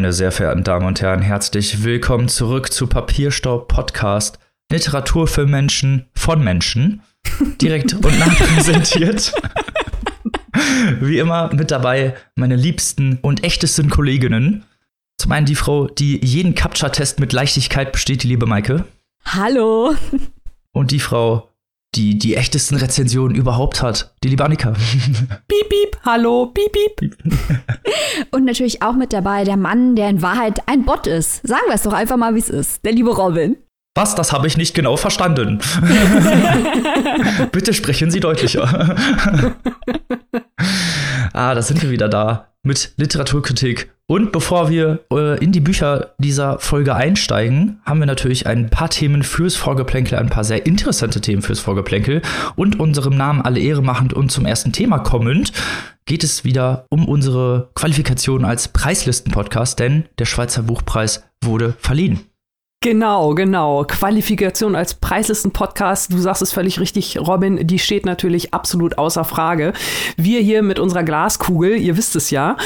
Meine sehr verehrten Damen und Herren, herzlich willkommen zurück zu Papierstaub Podcast. Literatur für Menschen von Menschen. Direkt und nah präsentiert. Wie immer mit dabei meine liebsten und echtesten Kolleginnen. Zum einen die Frau, die jeden Captcha-Test mit Leichtigkeit besteht, die liebe Maike. Hallo. Und die Frau, die die echtesten Rezensionen überhaupt hat, die liebe Annika. Piep, piep, hallo, piep, piep. Und natürlich auch mit dabei der Mann, der in Wahrheit ein Bot ist. Sagen wir es doch einfach mal, wie es ist. Der liebe Robin. Was? Das habe ich nicht genau verstanden. Bitte sprechen Sie deutlicher. ah, da sind wir wieder da mit Literaturkritik. Und bevor wir äh, in die Bücher dieser Folge einsteigen, haben wir natürlich ein paar Themen fürs Vorgeplänkel, ein paar sehr interessante Themen fürs Vorgeplänkel. Und unserem Namen alle Ehre machend und zum ersten Thema kommend, geht es wieder um unsere Qualifikation als Preislisten-Podcast, denn der Schweizer Buchpreis wurde verliehen. Genau, genau. Qualifikation als Preislisten-Podcast, du sagst es völlig richtig, Robin, die steht natürlich absolut außer Frage. Wir hier mit unserer Glaskugel, ihr wisst es ja.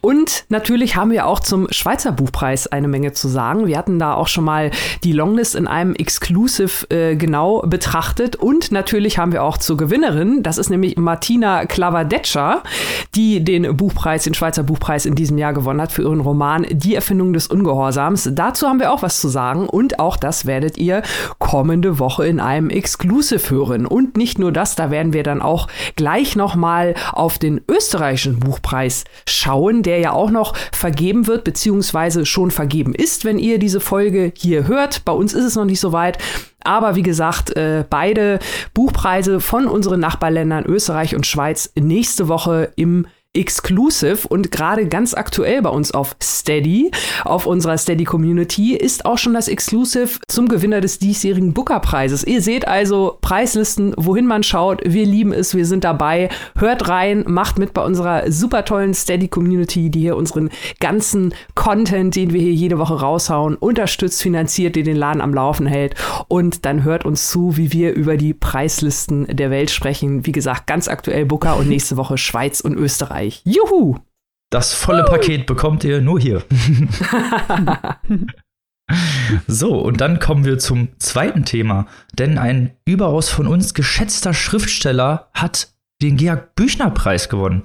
Und natürlich haben wir auch zum Schweizer Buchpreis eine Menge zu sagen. Wir hatten da auch schon mal die Longlist in einem Exclusive äh, genau betrachtet. Und natürlich haben wir auch zur Gewinnerin, das ist nämlich Martina Clavadeccia, die den Buchpreis, den Schweizer Buchpreis in diesem Jahr gewonnen hat für ihren Roman Die Erfindung des Ungehorsams. Dazu haben wir auch was zu sagen und auch das werdet ihr kommende Woche in einem Exclusive hören. Und nicht nur das, da werden wir dann auch gleich nochmal auf den österreichischen Buchpreis schauen, der ja auch noch vergeben wird, beziehungsweise schon vergeben ist, wenn ihr diese Folge hier hört. Bei uns ist es noch nicht so weit. Aber wie gesagt, äh, beide Buchpreise von unseren Nachbarländern Österreich und Schweiz nächste Woche im Exclusive und gerade ganz aktuell bei uns auf Steady, auf unserer Steady Community, ist auch schon das Exclusive zum Gewinner des diesjährigen Booker-Preises. Ihr seht also Preislisten, wohin man schaut. Wir lieben es, wir sind dabei. Hört rein, macht mit bei unserer super tollen Steady Community, die hier unseren ganzen Content, den wir hier jede Woche raushauen, unterstützt, finanziert, die den Laden am Laufen hält. Und dann hört uns zu, wie wir über die Preislisten der Welt sprechen. Wie gesagt, ganz aktuell Booker und nächste Woche Schweiz und Österreich. Österreich. Juhu! Das volle uh. Paket bekommt ihr nur hier. so, und dann kommen wir zum zweiten Thema. Denn ein überaus von uns geschätzter Schriftsteller hat den Georg Büchner Preis gewonnen.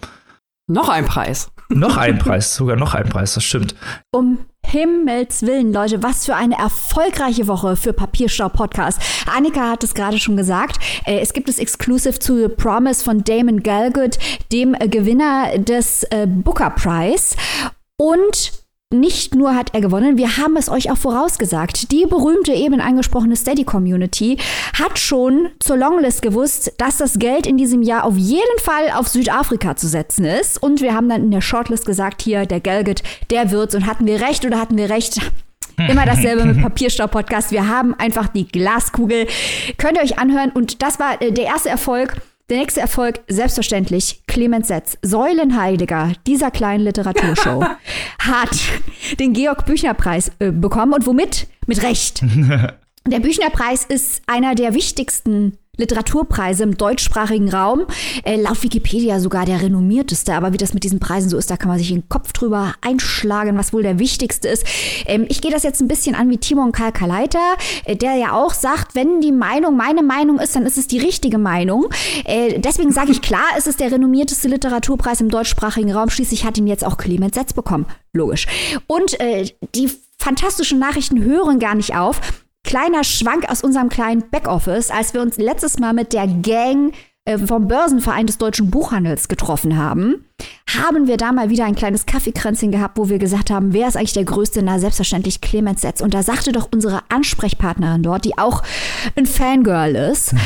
Noch ein Preis. noch ein Preis, sogar noch ein Preis, das stimmt. Um Himmels Willen, Leute, was für eine erfolgreiche Woche für Papierstau Podcast. Annika hat es gerade schon gesagt. Äh, es gibt das Exclusive zu The Promise von Damon Galgut, dem Gewinner des äh, Booker Prize. Und nicht nur hat er gewonnen, wir haben es euch auch vorausgesagt. Die berühmte eben angesprochene Steady Community hat schon zur Longlist gewusst, dass das Geld in diesem Jahr auf jeden Fall auf Südafrika zu setzen ist. Und wir haben dann in der Shortlist gesagt, hier, der Gelget, der wird's. Und hatten wir recht oder hatten wir recht? Immer dasselbe mit Papierstau-Podcast. Wir haben einfach die Glaskugel. Könnt ihr euch anhören. Und das war äh, der erste Erfolg der nächste Erfolg, selbstverständlich, Clemens Setz, Säulenheiliger dieser kleinen Literaturshow, hat den Georg Büchner Preis äh, bekommen und womit? Mit Recht. Der Büchner Preis ist einer der wichtigsten Literaturpreise im deutschsprachigen Raum. Äh, laut Wikipedia sogar der renommierteste. Aber wie das mit diesen Preisen so ist, da kann man sich den Kopf drüber einschlagen, was wohl der wichtigste ist. Ähm, ich gehe das jetzt ein bisschen an wie Timon Kalkaleiter, äh, der ja auch sagt, wenn die Meinung meine Meinung ist, dann ist es die richtige Meinung. Äh, deswegen sage ich klar, es ist der renommierteste Literaturpreis im deutschsprachigen Raum. Schließlich hat ihn jetzt auch Clemens Setz bekommen. Logisch. Und äh, die fantastischen Nachrichten hören gar nicht auf. Kleiner Schwank aus unserem kleinen Backoffice, als wir uns letztes Mal mit der Gang äh, vom Börsenverein des deutschen Buchhandels getroffen haben, haben wir da mal wieder ein kleines Kaffeekränzchen gehabt, wo wir gesagt haben, wer ist eigentlich der Größte? Na, selbstverständlich Clemens Setz. Und da sagte doch unsere Ansprechpartnerin dort, die auch ein Fangirl ist, mhm.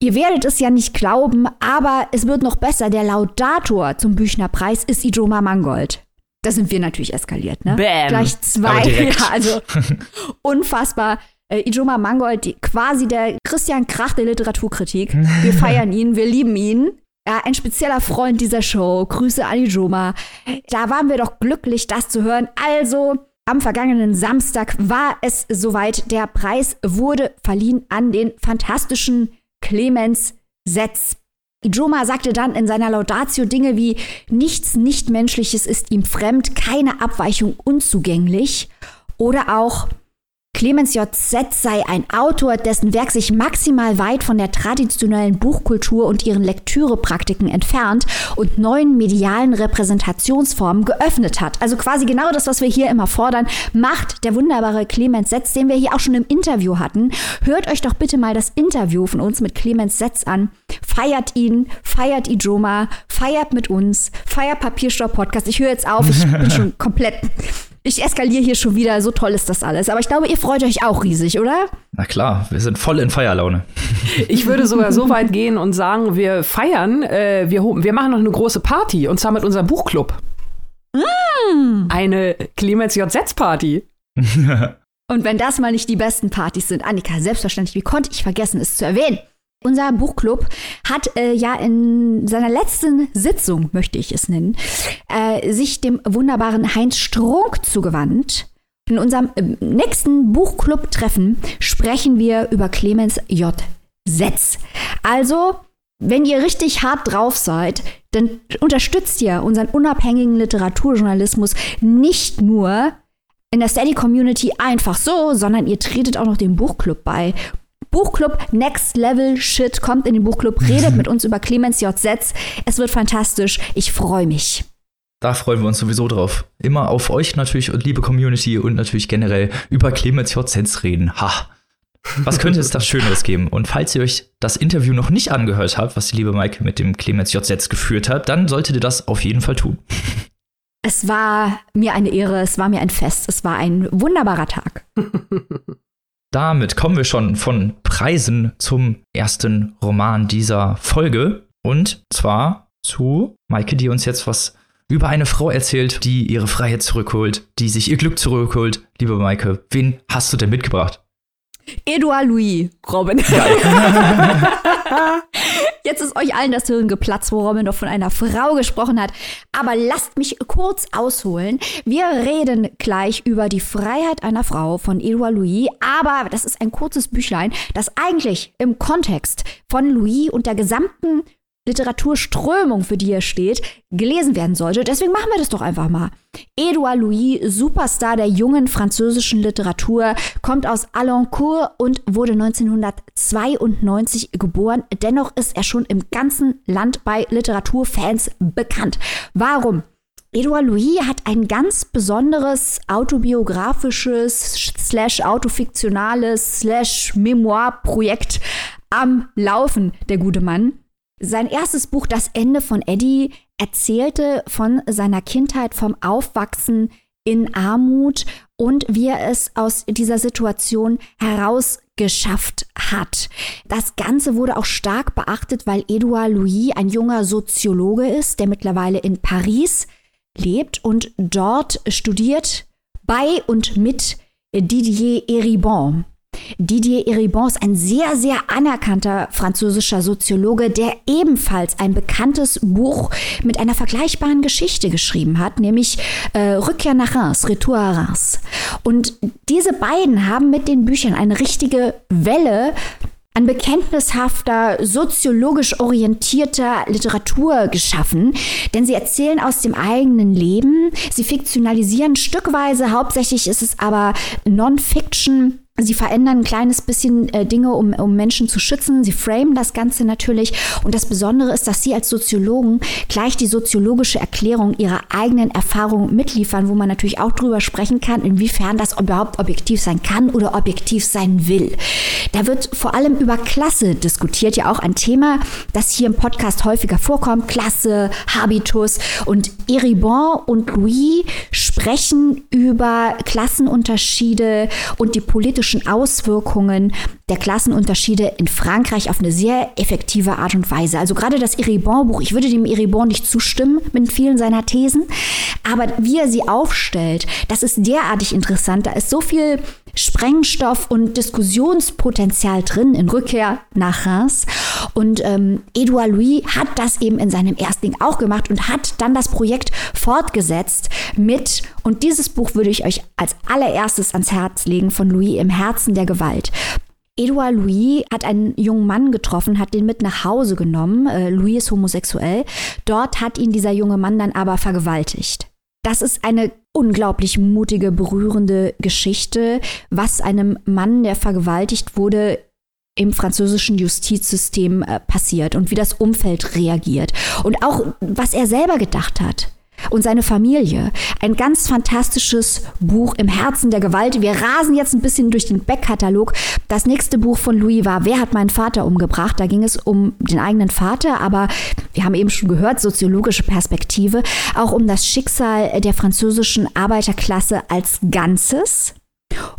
Ihr werdet es ja nicht glauben, aber es wird noch besser. Der Laudator zum Büchner Preis ist Ijoma Mangold. Da sind wir natürlich eskaliert, ne? Bam. Gleich zwei. Ja, also unfassbar. Äh, Ijoma Mangold, die, quasi der Christian Krach der Literaturkritik. Wir feiern ihn, wir lieben ihn. Ja, ein spezieller Freund dieser Show. Grüße an Ijoma. Da waren wir doch glücklich, das zu hören. Also, am vergangenen Samstag war es soweit. Der Preis wurde verliehen an den fantastischen Clemens Setz. Ijoma sagte dann in seiner Laudatio Dinge wie nichts Nichtmenschliches ist ihm fremd, keine Abweichung unzugänglich oder auch Clemens J. Setz sei ein Autor, dessen Werk sich maximal weit von der traditionellen Buchkultur und ihren Lektürepraktiken entfernt und neuen medialen Repräsentationsformen geöffnet hat. Also quasi genau das, was wir hier immer fordern, macht der wunderbare Clemens Setz, den wir hier auch schon im Interview hatten. Hört euch doch bitte mal das Interview von uns mit Clemens Setz an. Feiert ihn, feiert Ijoma, feiert mit uns, feiert Papierstopp Podcast. Ich höre jetzt auf, ich bin schon komplett ich eskaliere hier schon wieder, so toll ist das alles. Aber ich glaube, ihr freut euch auch riesig, oder? Na klar, wir sind voll in Feierlaune. Ich würde sogar so weit gehen und sagen, wir feiern, äh, wir, wir machen noch eine große Party und zwar mit unserem Buchclub. Mm. Eine Clemens J. Setz Party. und wenn das mal nicht die besten Partys sind, Annika, selbstverständlich, wie konnte ich vergessen, es zu erwähnen? Unser Buchclub hat äh, ja in seiner letzten Sitzung, möchte ich es nennen, äh, sich dem wunderbaren Heinz Strunk zugewandt. In unserem äh, nächsten Buchclub-Treffen sprechen wir über Clemens J. Setz. Also, wenn ihr richtig hart drauf seid, dann unterstützt ihr unseren unabhängigen Literaturjournalismus nicht nur in der Steady Community einfach so, sondern ihr tretet auch noch dem Buchclub bei. Buchclub Next Level Shit kommt in den Buchclub, redet mit uns über Clemens J. Setz. Es wird fantastisch. Ich freue mich. Da freuen wir uns sowieso drauf. Immer auf euch natürlich und liebe Community und natürlich generell über Clemens J. Setz reden. Ha! Was könnte es da Schöneres geben? Und falls ihr euch das Interview noch nicht angehört habt, was die liebe Maike mit dem Clemens J. Setz geführt hat, dann solltet ihr das auf jeden Fall tun. Es war mir eine Ehre, es war mir ein Fest, es war ein wunderbarer Tag. damit kommen wir schon von Preisen zum ersten Roman dieser Folge. Und zwar zu Maike, die uns jetzt was über eine Frau erzählt, die ihre Freiheit zurückholt, die sich ihr Glück zurückholt. Liebe Maike, wen hast du denn mitgebracht? Edouard Louis, Robin. Jetzt ist euch allen das Hirn geplatzt, wo Robin doch von einer Frau gesprochen hat. Aber lasst mich kurz ausholen. Wir reden gleich über die Freiheit einer Frau von Edouard Louis. Aber das ist ein kurzes Büchlein, das eigentlich im Kontext von Louis und der gesamten Literaturströmung, für die er steht, gelesen werden sollte. Deswegen machen wir das doch einfach mal. Edouard Louis, Superstar der jungen französischen Literatur, kommt aus Alencourt und wurde 1992 geboren. Dennoch ist er schon im ganzen Land bei Literaturfans bekannt. Warum? Edouard Louis hat ein ganz besonderes autobiografisches slash autofiktionales slash Memoir-Projekt am Laufen, der gute Mann. Sein erstes Buch, Das Ende von Eddie, erzählte von seiner Kindheit, vom Aufwachsen in Armut und wie er es aus dieser Situation herausgeschafft hat. Das Ganze wurde auch stark beachtet, weil Edouard Louis ein junger Soziologe ist, der mittlerweile in Paris lebt und dort studiert bei und mit Didier Eribon. Didier Eribon ist ein sehr, sehr anerkannter französischer Soziologe, der ebenfalls ein bekanntes Buch mit einer vergleichbaren Geschichte geschrieben hat, nämlich äh, Rückkehr nach Reims, Retour à Reims. Und diese beiden haben mit den Büchern eine richtige Welle an bekenntnishafter, soziologisch orientierter Literatur geschaffen, denn sie erzählen aus dem eigenen Leben, sie fiktionalisieren stückweise, hauptsächlich ist es aber Non-Fiction Sie verändern ein kleines bisschen äh, Dinge, um, um Menschen zu schützen. Sie framen das Ganze natürlich. Und das Besondere ist, dass Sie als Soziologen gleich die soziologische Erklärung Ihrer eigenen Erfahrungen mitliefern, wo man natürlich auch drüber sprechen kann, inwiefern das überhaupt objektiv sein kann oder objektiv sein will. Da wird vor allem über Klasse diskutiert, ja auch ein Thema, das hier im Podcast häufiger vorkommt. Klasse, Habitus. Und Eribon und Louis sprechen über Klassenunterschiede und die politische politischen Auswirkungen der Klassenunterschiede in Frankreich auf eine sehr effektive Art und Weise. Also gerade das Eribon-Buch, ich würde dem Eribon nicht zustimmen mit vielen seiner Thesen, aber wie er sie aufstellt, das ist derartig interessant. Da ist so viel Sprengstoff und Diskussionspotenzial drin in Rückkehr nach Reims. Und ähm, Edouard Louis hat das eben in seinem ersten Ding auch gemacht und hat dann das Projekt fortgesetzt mit, und dieses Buch würde ich euch als allererstes ans Herz legen, von Louis im Herzen der Gewalt. Edouard Louis hat einen jungen Mann getroffen, hat den mit nach Hause genommen. Äh, Louis ist homosexuell. Dort hat ihn dieser junge Mann dann aber vergewaltigt. Das ist eine unglaublich mutige, berührende Geschichte, was einem Mann, der vergewaltigt wurde, im französischen Justizsystem äh, passiert und wie das Umfeld reagiert und auch was er selber gedacht hat und seine Familie. Ein ganz fantastisches Buch im Herzen der Gewalt. Wir rasen jetzt ein bisschen durch den Backkatalog. Das nächste Buch von Louis war Wer hat meinen Vater umgebracht? Da ging es um den eigenen Vater, aber wir haben eben schon gehört, soziologische Perspektive, auch um das Schicksal der französischen Arbeiterklasse als Ganzes.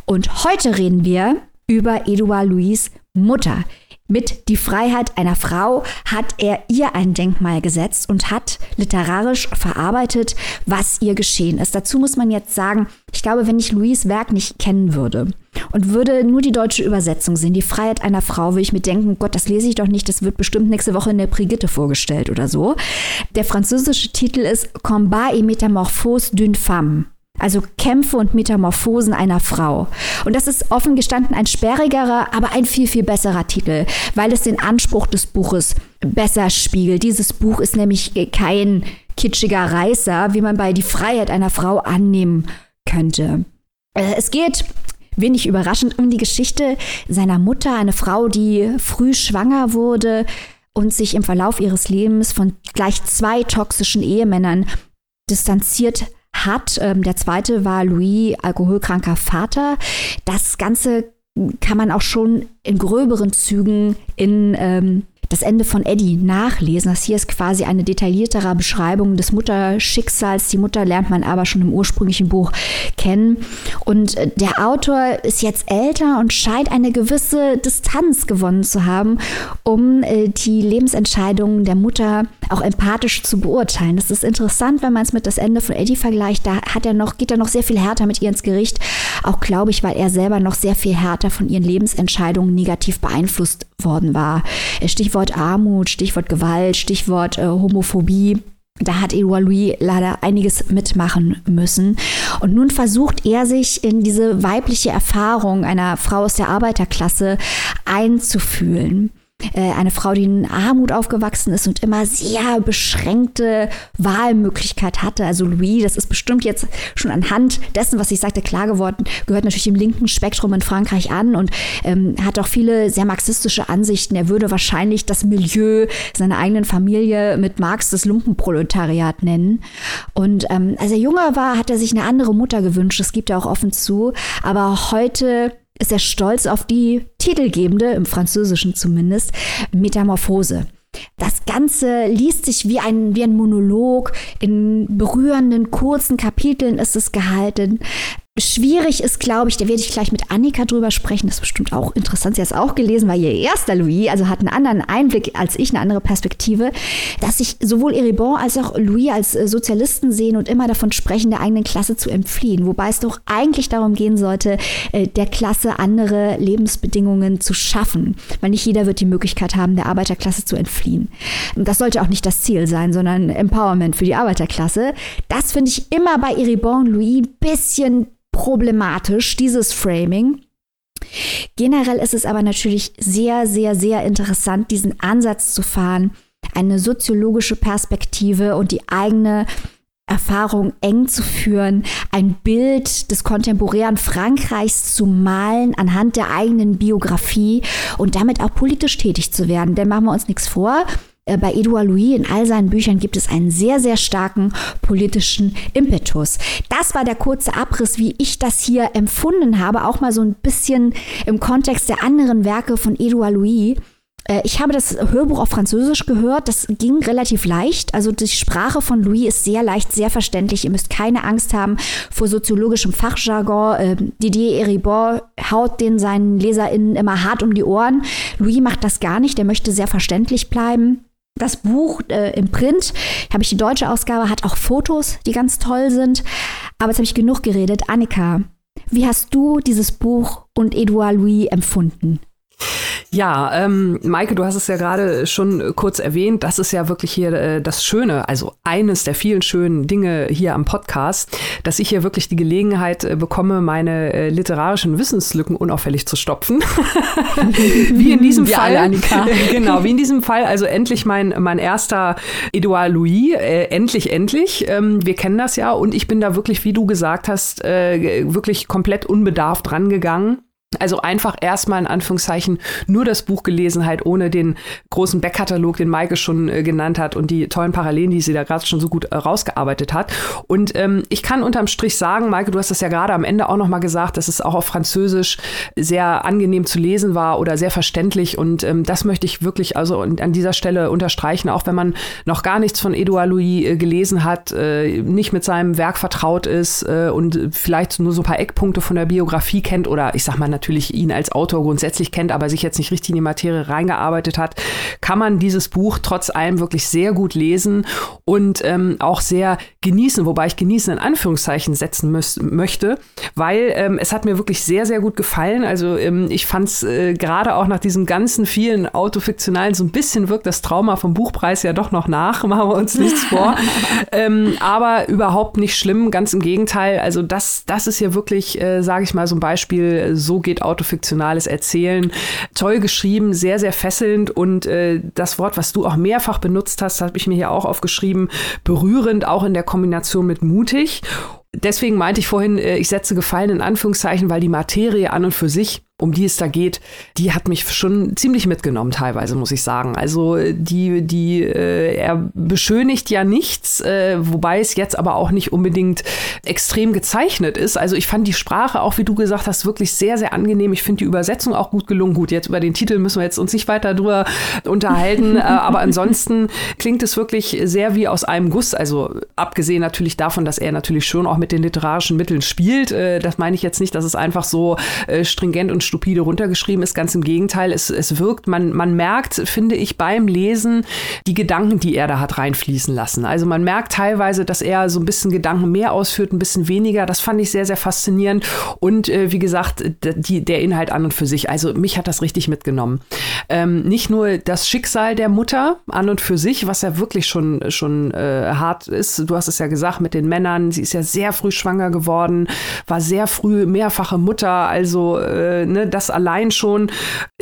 Und heute reden wir über Edouard Louis Mutter. Mit Die Freiheit einer Frau hat er ihr ein Denkmal gesetzt und hat literarisch verarbeitet, was ihr geschehen ist. Dazu muss man jetzt sagen, ich glaube, wenn ich Louis Werk nicht kennen würde und würde nur die deutsche Übersetzung sehen, Die Freiheit einer Frau, würde ich mir denken, Gott, das lese ich doch nicht, das wird bestimmt nächste Woche in der Brigitte vorgestellt oder so. Der französische Titel ist Combat et Métamorphose d'une femme. Also Kämpfe und Metamorphosen einer Frau. Und das ist offen gestanden ein sperrigerer, aber ein viel, viel besserer Titel, weil es den Anspruch des Buches besser spiegelt. Dieses Buch ist nämlich kein kitschiger Reißer, wie man bei Die Freiheit einer Frau annehmen könnte. Äh, es geht wenig überraschend um die Geschichte seiner Mutter, eine Frau, die früh schwanger wurde und sich im Verlauf ihres Lebens von gleich zwei toxischen Ehemännern distanziert hat. Ähm, der zweite war Louis, alkoholkranker Vater. Das Ganze kann man auch schon in gröberen Zügen in ähm, das Ende von Eddie nachlesen. Das hier ist quasi eine detailliertere Beschreibung des Mutterschicksals. Die Mutter lernt man aber schon im ursprünglichen Buch kennen. Und äh, der Autor ist jetzt älter und scheint eine gewisse Distanz gewonnen zu haben, um äh, die Lebensentscheidungen der Mutter auch empathisch zu beurteilen. Das ist interessant, wenn man es mit das Ende von Eddie vergleicht. Da hat er noch, geht er noch sehr viel härter mit ihr ins Gericht. Auch glaube ich, weil er selber noch sehr viel härter von ihren Lebensentscheidungen negativ beeinflusst worden war. Stichwort Armut, Stichwort Gewalt, Stichwort äh, Homophobie. Da hat Louis leider einiges mitmachen müssen. Und nun versucht er sich in diese weibliche Erfahrung einer Frau aus der Arbeiterklasse einzufühlen. Äh, eine Frau, die in Armut aufgewachsen ist und immer sehr beschränkte Wahlmöglichkeit hatte. Also Louis, das ist bestimmt jetzt schon anhand dessen, was ich sagte, klar geworden, gehört natürlich dem linken Spektrum in Frankreich an und ähm, hat auch viele sehr marxistische Ansichten. Er würde wahrscheinlich das Milieu seiner eigenen Familie mit Marx das Lumpenproletariat nennen. Und ähm, als er jünger war, hat er sich eine andere Mutter gewünscht. Das gibt er auch offen zu. Aber heute ist er stolz auf die titelgebende, im Französischen zumindest, Metamorphose. Das Ganze liest sich wie ein, wie ein Monolog. In berührenden, kurzen Kapiteln ist es gehalten. Schwierig ist, glaube ich, da werde ich gleich mit Annika drüber sprechen. Das ist bestimmt auch interessant. Sie hat es auch gelesen, war ihr erster Louis, also hat einen anderen Einblick als ich, eine andere Perspektive, dass sich sowohl Eribon als auch Louis als äh, Sozialisten sehen und immer davon sprechen, der eigenen Klasse zu entfliehen. Wobei es doch eigentlich darum gehen sollte, äh, der Klasse andere Lebensbedingungen zu schaffen. Weil nicht jeder wird die Möglichkeit haben, der Arbeiterklasse zu entfliehen. Das sollte auch nicht das Ziel sein, sondern Empowerment für die Arbeiterklasse. Das finde ich immer bei Eribon Louis ein bisschen problematisch, dieses Framing. Generell ist es aber natürlich sehr, sehr, sehr interessant, diesen Ansatz zu fahren, eine soziologische Perspektive und die eigene Erfahrung eng zu führen, ein Bild des kontemporären Frankreichs zu malen anhand der eigenen Biografie und damit auch politisch tätig zu werden. Denn machen wir uns nichts vor, bei Edouard Louis in all seinen Büchern gibt es einen sehr, sehr starken politischen Impetus. Das war der kurze Abriss, wie ich das hier empfunden habe, auch mal so ein bisschen im Kontext der anderen Werke von Edouard Louis. Äh, ich habe das Hörbuch auf Französisch gehört. Das ging relativ leicht. Also die Sprache von Louis ist sehr leicht, sehr verständlich. Ihr müsst keine Angst haben vor soziologischem Fachjargon. Ähm, Didier Eribor haut den seinen LeserInnen immer hart um die Ohren. Louis macht das gar nicht. Der möchte sehr verständlich bleiben. Das Buch äh, im Print, habe ich die deutsche Ausgabe, hat auch Fotos, die ganz toll sind. Aber jetzt habe ich genug geredet. Annika, wie hast du dieses Buch und Edouard Louis empfunden? Ja, ähm, Maike, du hast es ja gerade schon kurz erwähnt. Das ist ja wirklich hier äh, das Schöne, also eines der vielen schönen Dinge hier am Podcast, dass ich hier wirklich die Gelegenheit äh, bekomme, meine äh, literarischen Wissenslücken unauffällig zu stopfen. wie in diesem Wir Fall, Annika. genau, wie in diesem Fall. Also endlich mein mein erster Edouard Louis. Äh, endlich, endlich. Ähm, wir kennen das ja und ich bin da wirklich, wie du gesagt hast, äh, wirklich komplett unbedarft rangegangen. Also einfach erstmal in Anführungszeichen nur das Buch gelesen, halt ohne den großen Backkatalog, den Maike schon äh, genannt hat und die tollen Parallelen, die sie da gerade schon so gut äh, rausgearbeitet hat. Und ähm, ich kann unterm Strich sagen, Maike, du hast das ja gerade am Ende auch nochmal gesagt, dass es auch auf Französisch sehr angenehm zu lesen war oder sehr verständlich. Und ähm, das möchte ich wirklich also an dieser Stelle unterstreichen, auch wenn man noch gar nichts von Edouard Louis äh, gelesen hat, äh, nicht mit seinem Werk vertraut ist äh, und vielleicht nur so ein paar Eckpunkte von der Biografie kennt oder ich sag mal natürlich ihn als Autor grundsätzlich kennt, aber sich jetzt nicht richtig in die Materie reingearbeitet hat, kann man dieses Buch trotz allem wirklich sehr gut lesen und ähm, auch sehr genießen, wobei ich genießen in Anführungszeichen setzen müß, möchte, weil ähm, es hat mir wirklich sehr, sehr gut gefallen. Also ähm, ich fand es äh, gerade auch nach diesen ganzen vielen Autofiktionalen so ein bisschen wirkt das Trauma vom Buchpreis ja doch noch nach, machen wir uns nichts vor. ähm, aber überhaupt nicht schlimm, ganz im Gegenteil. Also das, das ist hier wirklich, äh, sage ich mal, so ein Beispiel, so geht autofiktionales Erzählen. Toll geschrieben, sehr, sehr fesselnd und äh, das Wort, was du auch mehrfach benutzt hast, habe ich mir hier auch aufgeschrieben, berührend, auch in der Kombination mit mutig. Deswegen meinte ich vorhin, äh, ich setze Gefallen in Anführungszeichen, weil die Materie an und für sich um die es da geht, die hat mich schon ziemlich mitgenommen teilweise, muss ich sagen. Also die, die, äh, er beschönigt ja nichts, äh, wobei es jetzt aber auch nicht unbedingt extrem gezeichnet ist. Also ich fand die Sprache auch, wie du gesagt hast, wirklich sehr, sehr angenehm. Ich finde die Übersetzung auch gut gelungen. Gut, jetzt über den Titel müssen wir jetzt uns nicht weiter drüber unterhalten, äh, aber ansonsten klingt es wirklich sehr wie aus einem Guss. Also abgesehen natürlich davon, dass er natürlich schon auch mit den literarischen Mitteln spielt. Äh, das meine ich jetzt nicht, dass es einfach so äh, stringent und stupide runtergeschrieben ist. Ganz im Gegenteil, es, es wirkt, man, man merkt, finde ich, beim Lesen die Gedanken, die er da hat reinfließen lassen. Also man merkt teilweise, dass er so ein bisschen Gedanken mehr ausführt, ein bisschen weniger. Das fand ich sehr, sehr faszinierend. Und äh, wie gesagt, die, der Inhalt an und für sich. Also mich hat das richtig mitgenommen. Ähm, nicht nur das Schicksal der Mutter an und für sich, was ja wirklich schon, schon äh, hart ist. Du hast es ja gesagt mit den Männern. Sie ist ja sehr früh schwanger geworden, war sehr früh mehrfache Mutter. Also äh, ne, das allein schon,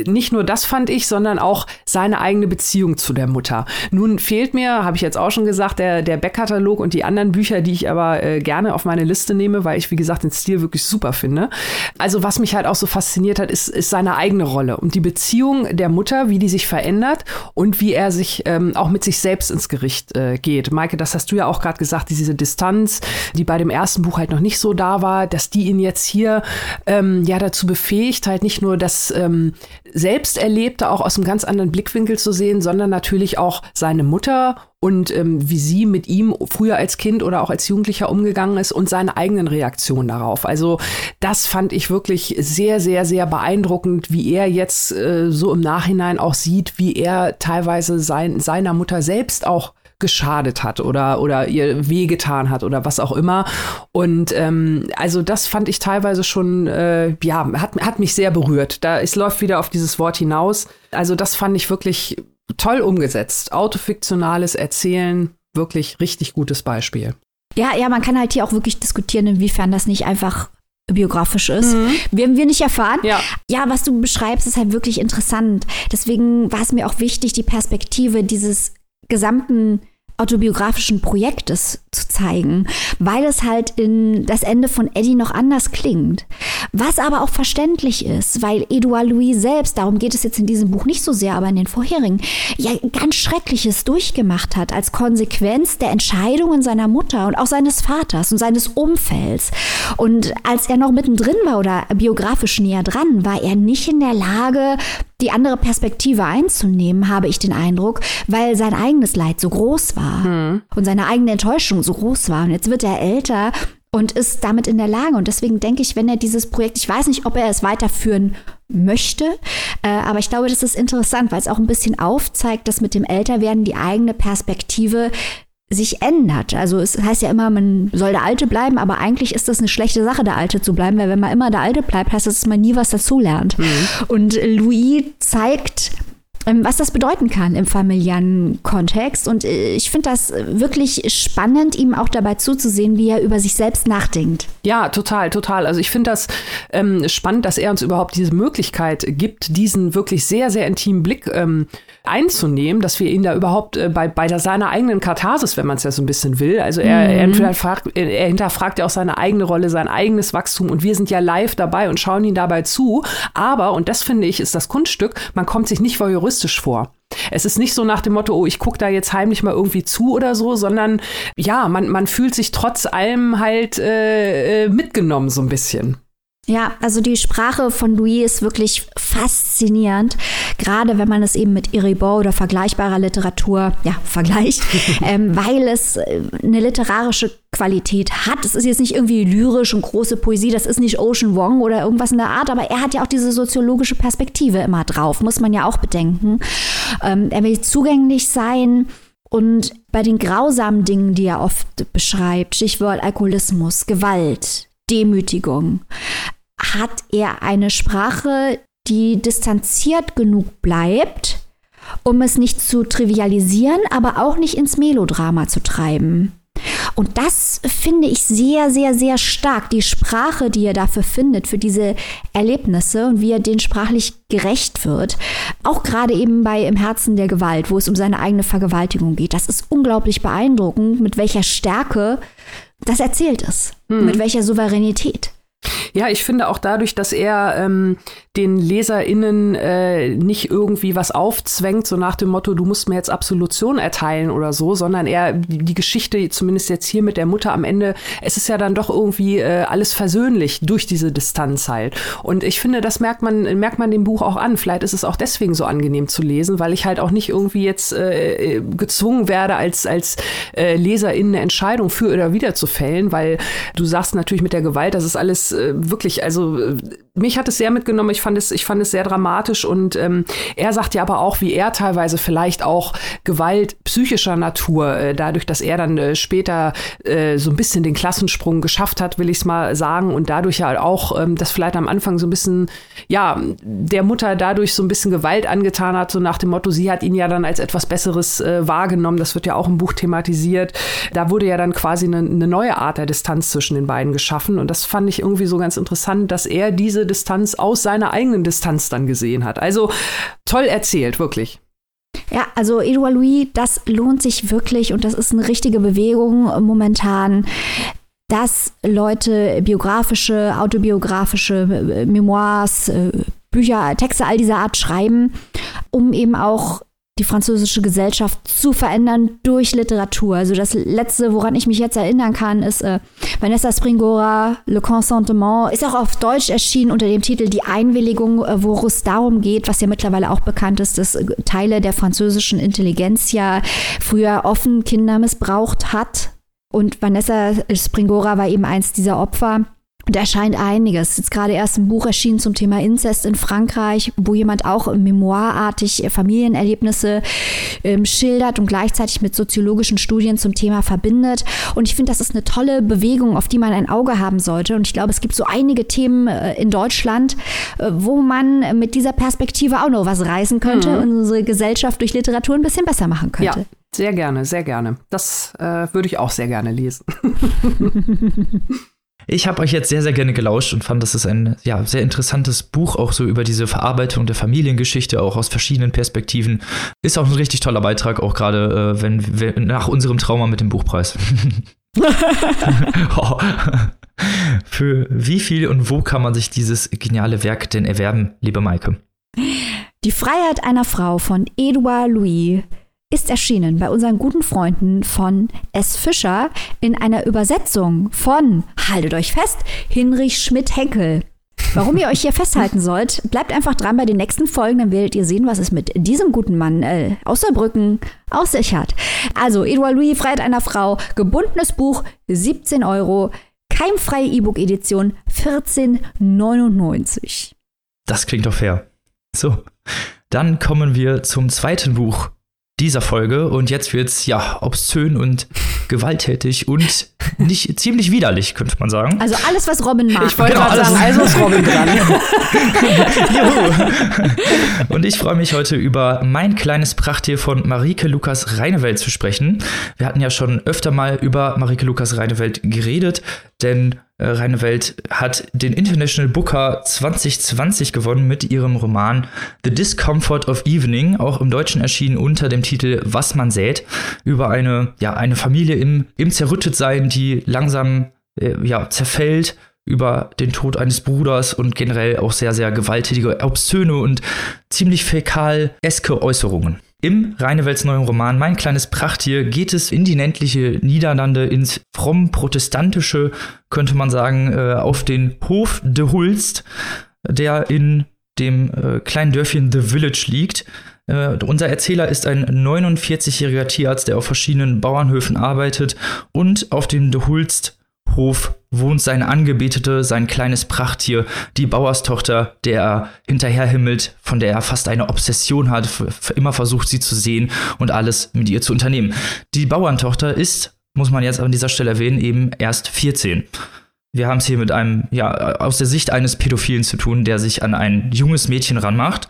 nicht nur das fand ich, sondern auch seine eigene Beziehung zu der Mutter. Nun fehlt mir, habe ich jetzt auch schon gesagt, der, der Backkatalog und die anderen Bücher, die ich aber äh, gerne auf meine Liste nehme, weil ich, wie gesagt, den Stil wirklich super finde. Also was mich halt auch so fasziniert hat, ist, ist seine eigene Rolle und die Beziehung der Mutter, wie die sich verändert und wie er sich ähm, auch mit sich selbst ins Gericht äh, geht. Maike, das hast du ja auch gerade gesagt, diese Distanz, die bei dem ersten Buch halt noch nicht so da war, dass die ihn jetzt hier ähm, ja dazu befähigt, halt nicht nur das ähm, Selbsterlebte auch aus einem ganz anderen Blickwinkel zu sehen, sondern natürlich auch seine Mutter und ähm, wie sie mit ihm früher als Kind oder auch als Jugendlicher umgegangen ist und seine eigenen Reaktionen darauf. Also das fand ich wirklich sehr, sehr, sehr beeindruckend, wie er jetzt äh, so im Nachhinein auch sieht, wie er teilweise sein, seiner Mutter selbst auch geschadet hat oder, oder ihr wehgetan hat oder was auch immer. Und ähm, also das fand ich teilweise schon, äh, ja, hat, hat mich sehr berührt. Da es läuft wieder auf dieses Wort hinaus. Also das fand ich wirklich toll umgesetzt. Autofiktionales Erzählen, wirklich richtig gutes Beispiel. Ja, ja, man kann halt hier auch wirklich diskutieren, inwiefern das nicht einfach biografisch ist. Mhm. Werden wir nicht erfahren. Ja. ja, was du beschreibst, ist halt wirklich interessant. Deswegen war es mir auch wichtig, die Perspektive dieses gesamten autobiografischen Projektes zu zeigen, weil es halt in das Ende von Eddie noch anders klingt. Was aber auch verständlich ist, weil Edouard Louis selbst, darum geht es jetzt in diesem Buch nicht so sehr, aber in den vorherigen, ja ganz Schreckliches durchgemacht hat als Konsequenz der Entscheidungen seiner Mutter und auch seines Vaters und seines Umfelds. Und als er noch mittendrin war oder biografisch näher dran, war er nicht in der Lage, die andere Perspektive einzunehmen, habe ich den Eindruck, weil sein eigenes Leid so groß war hm. und seine eigene Enttäuschung so groß war. Und jetzt wird er älter und ist damit in der Lage. Und deswegen denke ich, wenn er dieses Projekt, ich weiß nicht, ob er es weiterführen möchte, äh, aber ich glaube, das ist interessant, weil es auch ein bisschen aufzeigt, dass mit dem Älterwerden die eigene Perspektive sich ändert. Also es heißt ja immer, man soll der Alte bleiben, aber eigentlich ist das eine schlechte Sache, der Alte zu bleiben, weil wenn man immer der Alte bleibt, heißt das, dass man nie was dazulernt. Mhm. Und Louis zeigt was das bedeuten kann im familiären Kontext. Und äh, ich finde das wirklich spannend, ihm auch dabei zuzusehen, wie er über sich selbst nachdenkt. Ja, total, total. Also ich finde das ähm, spannend, dass er uns überhaupt diese Möglichkeit gibt, diesen wirklich sehr, sehr intimen Blick ähm, einzunehmen, dass wir ihn da überhaupt äh, bei, bei seiner eigenen Katharsis, wenn man es ja so ein bisschen will, also er, mhm. er, hinterfragt, er hinterfragt ja auch seine eigene Rolle, sein eigenes Wachstum und wir sind ja live dabei und schauen ihn dabei zu. Aber, und das finde ich, ist das Kunststück, man kommt sich nicht voyeuristisch vor. Es ist nicht so nach dem Motto, oh, ich gucke da jetzt heimlich mal irgendwie zu oder so, sondern ja, man, man fühlt sich trotz allem halt äh, äh mitgenommen so ein bisschen. Ja, also die Sprache von Louis ist wirklich faszinierend, gerade wenn man es eben mit Iribo oder vergleichbarer Literatur ja, vergleicht, ähm, weil es äh, eine literarische Qualität hat. Es ist jetzt nicht irgendwie lyrisch und große Poesie, das ist nicht Ocean Wong oder irgendwas in der Art, aber er hat ja auch diese soziologische Perspektive immer drauf, muss man ja auch bedenken. Ähm, er will zugänglich sein. Und bei den grausamen Dingen, die er oft beschreibt, Stichwort Alkoholismus, Gewalt, Demütigung, hat er eine Sprache, die distanziert genug bleibt, um es nicht zu trivialisieren, aber auch nicht ins Melodrama zu treiben. Und das finde ich sehr, sehr, sehr stark. Die Sprache, die er dafür findet, für diese Erlebnisse und wie er denen sprachlich gerecht wird. Auch gerade eben bei Im Herzen der Gewalt, wo es um seine eigene Vergewaltigung geht. Das ist unglaublich beeindruckend, mit welcher Stärke das erzählt ist. Mhm. Mit welcher Souveränität. Ja, ich finde auch dadurch, dass er ähm, den LeserInnen äh, nicht irgendwie was aufzwängt, so nach dem Motto, du musst mir jetzt Absolution erteilen oder so, sondern er die Geschichte, zumindest jetzt hier mit der Mutter am Ende, es ist ja dann doch irgendwie äh, alles versöhnlich durch diese Distanz halt. Und ich finde, das merkt man, merkt man dem Buch auch an. Vielleicht ist es auch deswegen so angenehm zu lesen, weil ich halt auch nicht irgendwie jetzt äh, gezwungen werde, als, als äh, LeserIn eine Entscheidung für oder wieder zu fällen, weil du sagst natürlich mit der Gewalt, das ist alles äh, wirklich, also äh, mich hat es sehr mitgenommen. Ich fand es, ich fand es sehr dramatisch und ähm, er sagt ja aber auch, wie er teilweise vielleicht auch Gewalt psychischer Natur, äh, dadurch, dass er dann äh, später äh, so ein bisschen den Klassensprung geschafft hat, will ich es mal sagen, und dadurch ja auch, ähm, das vielleicht am Anfang so ein bisschen, ja, der Mutter dadurch so ein bisschen Gewalt angetan hat, so nach dem Motto, sie hat ihn ja dann als etwas Besseres äh, wahrgenommen. Das wird ja auch im Buch thematisiert. Da wurde ja dann quasi eine, eine neue Art der Distanz zwischen den beiden geschaffen und das fand ich irgendwie so ganz interessant, dass er diese Distanz aus seiner eigenen Distanz dann gesehen hat. Also toll erzählt, wirklich. Ja, also Edouard Louis, das lohnt sich wirklich und das ist eine richtige Bewegung momentan dass Leute biografische, autobiografische äh, Memoirs, äh, Bücher, Texte all dieser Art schreiben, um eben auch die französische Gesellschaft zu verändern durch Literatur. Also das letzte, woran ich mich jetzt erinnern kann, ist äh, Vanessa Springora, Le Consentement, ist auch auf Deutsch erschienen unter dem Titel Die Einwilligung, äh, wo es darum geht, was ja mittlerweile auch bekannt ist, dass äh, Teile der französischen Intelligenz ja früher offen Kinder missbraucht hat. Und Vanessa Springora war eben eins dieser Opfer. Und erscheint einiges. Jetzt gerade erst ein Buch erschienen zum Thema Inzest in Frankreich, wo jemand auch memoirartig Familienerlebnisse ähm, schildert und gleichzeitig mit soziologischen Studien zum Thema verbindet. Und ich finde, das ist eine tolle Bewegung, auf die man ein Auge haben sollte. Und ich glaube, es gibt so einige Themen äh, in Deutschland, äh, wo man mit dieser Perspektive auch noch was reißen könnte mhm. und unsere Gesellschaft durch Literatur ein bisschen besser machen könnte. Ja. Sehr gerne, sehr gerne. Das äh, würde ich auch sehr gerne lesen. Ich habe euch jetzt sehr, sehr gerne gelauscht und fand, das ist ein ja, sehr interessantes Buch, auch so über diese Verarbeitung der Familiengeschichte, auch aus verschiedenen Perspektiven. Ist auch ein richtig toller Beitrag, auch gerade äh, wenn, wenn, nach unserem Trauma mit dem Buchpreis. oh. Für wie viel und wo kann man sich dieses geniale Werk denn erwerben, liebe Maike? Die Freiheit einer Frau von Edouard Louis ist erschienen bei unseren guten Freunden von S. Fischer in einer Übersetzung von, haltet euch fest, Hinrich Schmidt-Henkel. Warum ihr euch hier festhalten sollt, bleibt einfach dran bei den nächsten Folgen, dann werdet ihr sehen, was es mit diesem guten Mann äh, aus Saarbrücken aus sich hat. Also, Edouard Louis, Freiheit einer Frau, gebundenes Buch, 17 Euro, keimfreie E-Book-Edition, 14,99. Das klingt doch fair. So, dann kommen wir zum zweiten Buch dieser Folge. Und jetzt wird's ja obszön und gewalttätig und nicht ziemlich widerlich, könnte man sagen. Also alles, was Robin mag. Ich wollte genau, gerade sagen, also ist Robin dran. Juhu. Und ich freue mich heute über mein kleines Prachttier von Marike Lukas Reinewelt zu sprechen. Wir hatten ja schon öfter mal über Marike Lukas Reinewelt geredet, denn äh, Reinewelt hat den International Booker 2020 gewonnen mit ihrem Roman The Discomfort of Evening, auch im Deutschen erschienen unter dem Titel Was man sät, über eine, ja, eine Familie im, im Zerrüttetsein, die langsam äh, ja, zerfällt über den Tod eines Bruders und generell auch sehr, sehr gewalttätige, obszöne und ziemlich fäkal-eske Äußerungen. Im Reinewelts neuen Roman Mein kleines Prachttier geht es in die ländliche Niederlande, ins fromm-protestantische, könnte man sagen, äh, auf den Hof de Hulst, der in dem äh, kleinen Dörfchen The Village liegt. Uh, unser Erzähler ist ein 49-jähriger Tierarzt, der auf verschiedenen Bauernhöfen arbeitet und auf dem De Hulst Hof wohnt seine Angebetete, sein kleines Prachttier, die Bauerstochter, der er hinterherhimmelt, von der er fast eine Obsession hat, immer versucht sie zu sehen und alles mit ihr zu unternehmen. Die Bauerntochter ist, muss man jetzt an dieser Stelle erwähnen, eben erst 14. Wir haben es hier mit einem, ja, aus der Sicht eines Pädophilen zu tun, der sich an ein junges Mädchen ranmacht.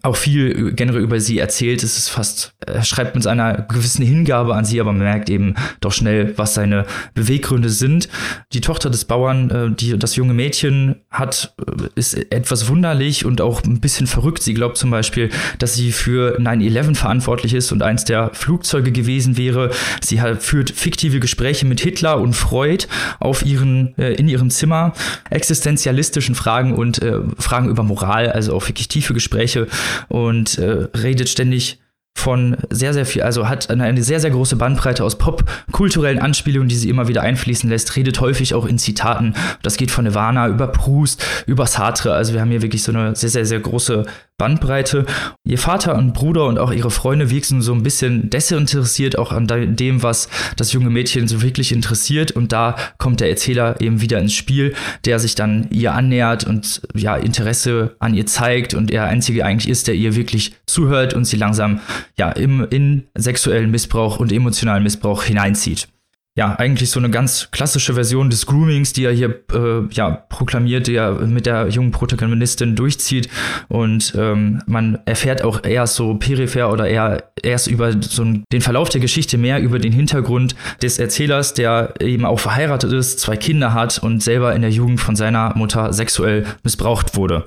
Auch viel generell über sie erzählt. Es ist fast, er schreibt mit seiner gewissen Hingabe an sie, aber man merkt eben doch schnell, was seine Beweggründe sind. Die Tochter des Bauern, äh, die, das junge Mädchen hat, äh, ist etwas wunderlich und auch ein bisschen verrückt. Sie glaubt zum Beispiel, dass sie für 9-11 verantwortlich ist und eins der Flugzeuge gewesen wäre. Sie hat, führt fiktive Gespräche mit Hitler und Freud auf ihren äh, in ihrem Zimmer existenzialistischen Fragen und äh, Fragen über Moral, also auch wirklich tiefe Gespräche und äh, redet ständig von sehr, sehr viel, also hat eine, eine sehr, sehr große Bandbreite aus popkulturellen Anspielungen, die sie immer wieder einfließen lässt, redet häufig auch in Zitaten. Das geht von Nirvana über Proust, über Sartre. Also wir haben hier wirklich so eine sehr, sehr, sehr große Bandbreite. Ihr Vater und Bruder und auch ihre Freunde wirken so ein bisschen desinteressiert auch an dem, was das junge Mädchen so wirklich interessiert. Und da kommt der Erzähler eben wieder ins Spiel, der sich dann ihr annähert und ja, Interesse an ihr zeigt und er einzige eigentlich ist, der ihr wirklich zuhört und sie langsam ja, im, in sexuellen Missbrauch und emotionalen Missbrauch hineinzieht ja, eigentlich so eine ganz klassische Version des Groomings, die er hier äh, ja, proklamiert, die er mit der jungen Protagonistin durchzieht. Und ähm, man erfährt auch erst so peripher oder eher erst über so den Verlauf der Geschichte mehr über den Hintergrund des Erzählers, der eben auch verheiratet ist, zwei Kinder hat und selber in der Jugend von seiner Mutter sexuell missbraucht wurde.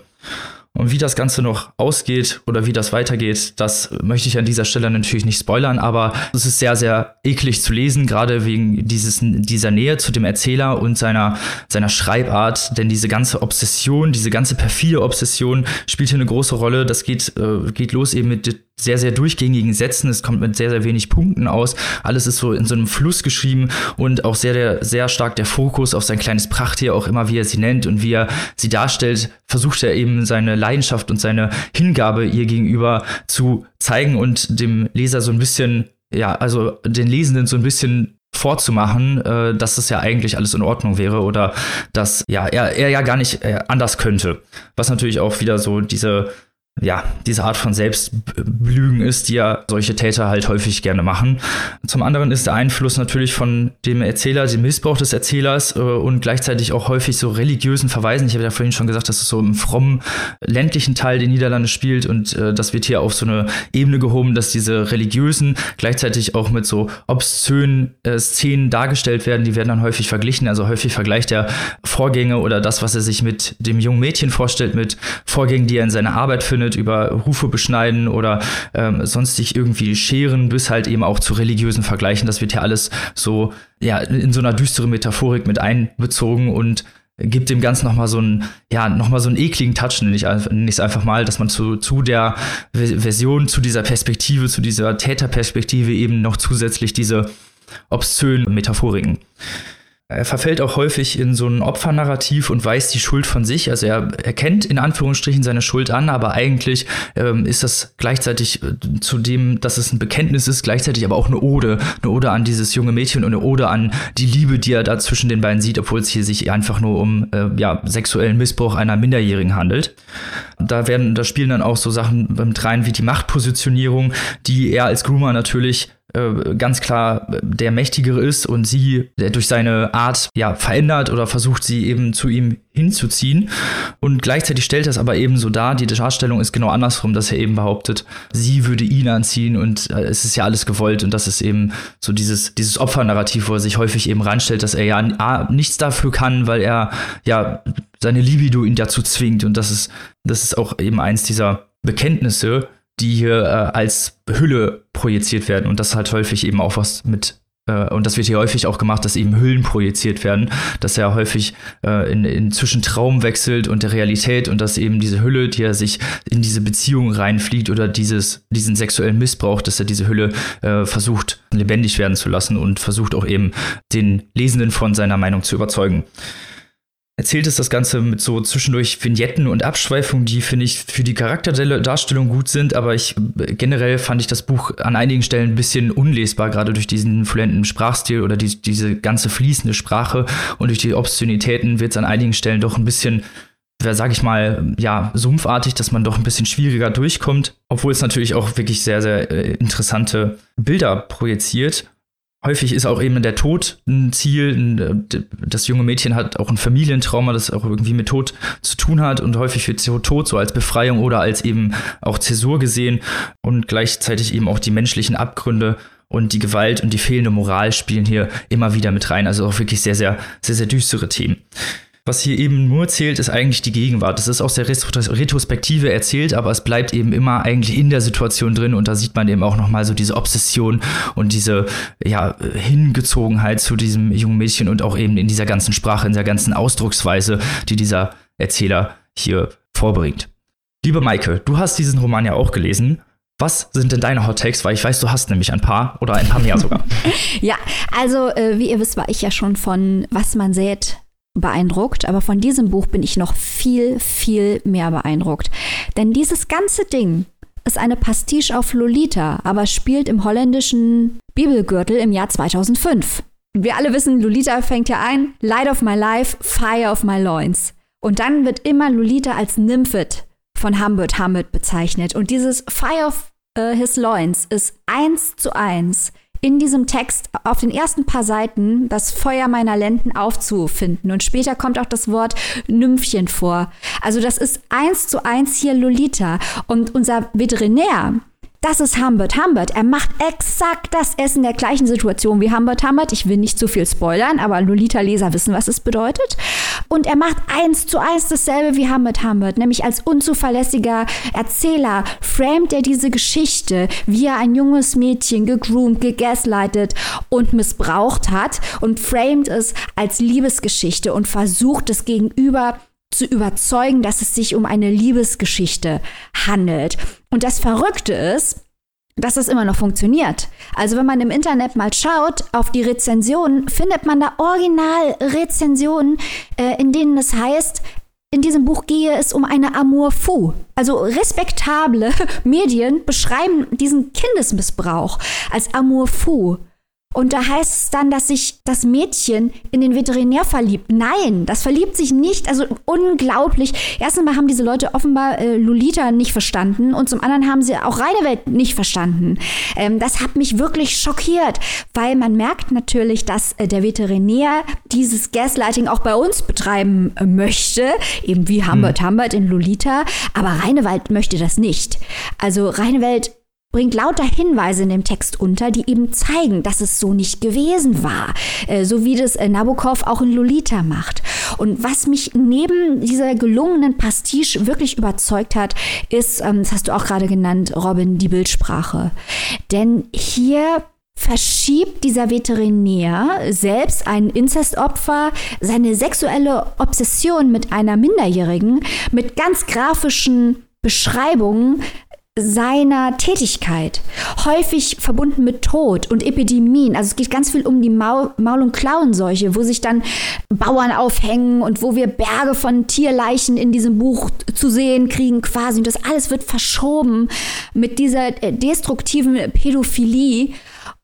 Und wie das Ganze noch ausgeht oder wie das weitergeht, das möchte ich an dieser Stelle natürlich nicht spoilern, aber es ist sehr, sehr eklig zu lesen, gerade wegen dieses, dieser Nähe zu dem Erzähler und seiner, seiner Schreibart, denn diese ganze Obsession, diese ganze perfide Obsession spielt hier eine große Rolle. Das geht, äh, geht los eben mit sehr, sehr durchgängigen Sätzen. Es kommt mit sehr, sehr wenig Punkten aus. Alles ist so in so einem Fluss geschrieben und auch sehr, sehr, sehr stark der Fokus auf sein kleines Prachttier, auch immer wie er sie nennt und wie er sie darstellt, versucht er eben seine Leidenschaft und seine Hingabe ihr gegenüber zu zeigen und dem Leser so ein bisschen, ja, also den Lesenden so ein bisschen vorzumachen, äh, dass es ja eigentlich alles in Ordnung wäre oder dass ja er, er ja gar nicht äh, anders könnte. Was natürlich auch wieder so diese ja, diese Art von Selbstblügen ist, die ja solche Täter halt häufig gerne machen. Zum anderen ist der Einfluss natürlich von dem Erzähler, dem Missbrauch des Erzählers äh, und gleichzeitig auch häufig so religiösen Verweisen. Ich habe ja vorhin schon gesagt, dass es so im frommen ländlichen Teil der Niederlande spielt und äh, das wird hier auf so eine Ebene gehoben, dass diese religiösen gleichzeitig auch mit so obszönen äh, Szenen dargestellt werden. Die werden dann häufig verglichen. Also häufig vergleicht er Vorgänge oder das, was er sich mit dem jungen Mädchen vorstellt, mit Vorgängen, die er in seiner Arbeit findet findet, über Hufe beschneiden oder ähm, sonstig irgendwie scheren, bis halt eben auch zu religiösen Vergleichen. Das wird ja alles so, ja, in so einer düsteren Metaphorik mit einbezogen und gibt dem Ganzen nochmal so einen, ja, nochmal so einen ekligen Touch, nenne ich es einfach mal, dass man zu, zu der Version, zu dieser Perspektive, zu dieser Täterperspektive eben noch zusätzlich diese obszönen Metaphoriken Er verfällt auch häufig in so ein Opfernarrativ und weist die Schuld von sich. Also er erkennt in Anführungsstrichen seine Schuld an, aber eigentlich ähm, ist das gleichzeitig äh, zu dem, dass es ein Bekenntnis ist, gleichzeitig aber auch eine Ode. Eine Ode an dieses junge Mädchen und eine Ode an die Liebe, die er da zwischen den beiden sieht, obwohl es hier sich einfach nur um äh, ja, sexuellen Missbrauch einer Minderjährigen handelt. Da werden, da spielen dann auch so Sachen mit rein wie die Machtpositionierung, die er als Groomer natürlich äh, ganz klar der Mächtigere ist und sie durch seine Art ja verändert oder versucht sie eben zu ihm hinzuziehen. Und gleichzeitig stellt das aber eben so dar, die Darstellung ist genau andersrum, dass er eben behauptet, sie würde ihn anziehen und äh, es ist ja alles gewollt. Und das ist eben so dieses dieses Opfernarrativ, wo er sich häufig eben reinstellt, dass er ja nichts dafür kann, weil er ja seine Libido ihn dazu zwingt. Und das ist das ist auch eben eins dieser Bekenntnisse, die hier äh, als Hülle projiziert werden. Und das halt häufig eben auch was mit äh, und das wird hier häufig auch gemacht, dass eben Hüllen projiziert werden, dass er häufig äh, in, in zwischen Traum wechselt und der Realität und dass eben diese Hülle, die er sich in diese Beziehung reinfliegt oder dieses, diesen sexuellen Missbrauch, dass er diese Hülle äh, versucht lebendig werden zu lassen und versucht auch eben den Lesenden von seiner Meinung zu überzeugen erzählt es das Ganze mit so zwischendurch Vignetten und Abschweifungen, die finde ich für die Charakterdarstellung gut sind, aber ich generell fand ich das Buch an einigen Stellen ein bisschen unlesbar, gerade durch diesen fluenten Sprachstil oder die, diese ganze fließende Sprache und durch die Obszönitäten wird es an einigen Stellen doch ein bisschen sage ich mal, ja, sumpfartig, dass man doch ein bisschen schwieriger durchkommt, obwohl es natürlich auch wirklich sehr, sehr äh, interessante Bilder projiziert. Häufig ist auch eben der Tod ein Ziel. Äh, das junge Mädchen hat auch ein Familientrauma, das auch irgendwie mit Tod zu tun hat. Und häufig wird Tod so als Befreiung oder als eben auch Zäsur gesehen. Und gleichzeitig eben auch die menschlichen Abgründe und die Gewalt und die fehlende Moral spielen hier immer wieder mit rein. Also auch wirklich sehr, sehr, sehr, sehr düstere Themen. Was hier eben nur zählt, ist eigentlich die Gegenwart. Das ist aus der Retrospektive erzählt, aber es bleibt eben immer eigentlich in der Situation drin und da sieht man eben auch nochmal so diese Obsession und diese ja, Hingezogenheit zu diesem jungen Mädchen und auch eben in dieser ganzen Sprache, in der ganzen Ausdrucksweise, die dieser Erzähler hier vorbringt. Liebe Maike, du hast diesen Roman ja auch gelesen. Was sind denn deine Hot? Weil ich weiß, du hast nämlich ein paar oder ein paar mehr sogar. ja, also äh, wie ihr wisst, war ich ja schon von Was man sät, beeindruckt, aber von diesem Buch bin ich noch viel, viel mehr beeindruckt. Denn dieses ganze Ding ist eine Pastiche auf Lolita, aber spielt im holländischen Bibelgürtel im Jahr 2005. Wir alle wissen, Lolita fängt ja ein, Light of my life, Fire of my loins. Und dann wird immer Lolita als Nymphet von Humbert Humbert bezeichnet. Und dieses Fire of uh, his loins ist eins zu eins in diesem Text auf den ersten paar Seiten das Feuer meiner Lenden aufzufinden. Und später kommt auch das Wort Nymphchen vor. Also das ist eins zu eins hier Lolita. Und unser Veterinär, das ist Humbert Humbert. Er macht exakt das Essen der gleichen Situation wie Humbert Humbert. Ich will nicht zu viel spoilern, aber Lolita-Leser wissen, was es bedeutet. Und er macht eins zu eins dasselbe wie Humbert Humbert, nämlich als unzuverlässiger Erzähler framet er diese Geschichte, wie er ein junges Mädchen gegroomt, gegaslightet und missbraucht hat und framet es als Liebesgeschichte und versucht es gegenüber zu überzeugen, dass es sich um eine Liebesgeschichte handelt. Und das Verrückte ist, dass es immer noch funktioniert. Also wenn man im Internet mal schaut auf die Rezensionen, findet man da Original-Rezensionen, äh, in denen es heißt, in diesem Buch gehe es um eine Amour fou. Also respektable Medien beschreiben diesen Kindesmissbrauch als Amour fou. Und da heißt es dann, dass sich das Mädchen in den Veterinär verliebt. Nein, das verliebt sich nicht. Also unglaublich. Erstens mal haben diese Leute offenbar äh, Lolita nicht verstanden und zum anderen haben sie auch Reinewelt nicht verstanden. Ähm, das hat mich wirklich schockiert, weil man merkt natürlich, dass äh, der Veterinär dieses Gaslighting auch bei uns betreiben äh, möchte, eben wie Humbert hm. Humbert in Lolita. Aber Reinewald möchte das nicht. Also Reinewelt bringt lauter Hinweise in dem Text unter, die eben zeigen, dass es so nicht gewesen war. Äh, so wie das äh, Nabokov auch in Lolita macht. Und was mich neben dieser gelungenen Pastiche wirklich überzeugt hat, ist, ähm, das hast du auch gerade genannt, Robin, die Bildsprache. Denn hier verschiebt dieser Veterinär, selbst ein Inzestopfer, seine sexuelle Obsession mit einer Minderjährigen mit ganz grafischen Beschreibungen seiner Tätigkeit. Häufig verbunden mit Tod und Epidemien. Also es geht ganz viel um die Maul-, und Klauenseuche, wo sich dann Bauern aufhängen und wo wir Berge von Tierleichen in diesem Buch zu sehen kriegen quasi. Und das alles wird verschoben mit dieser äh, destruktiven Pädophilie.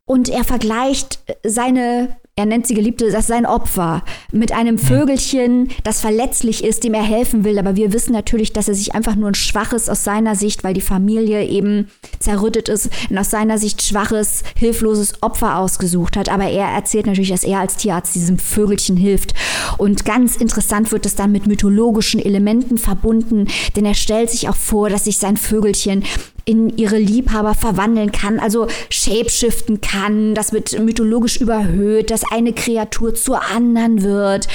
Und er vergleicht seine er nennt sie Geliebte, das ist sein Opfer, mit einem Vögelchen, das verletzlich ist, dem er helfen will. Aber wir wissen natürlich, dass er sich einfach nur ein schwaches aus seiner Sicht, weil die Familie eben zerrüttet ist, ein aus seiner Sicht schwaches, hilfloses Opfer ausgesucht hat. Aber er erzählt natürlich, dass er als Tierarzt diesem Vögelchen hilft. Und ganz interessant wird es dann mit mythologischen Elementen verbunden, denn er stellt sich auch vor, dass sich sein Vögelchen in ihre Liebhaber verwandeln kann, also shapeshiften kann, das wird mythologisch überhöht, dass eine Kreatur zur anderen wird.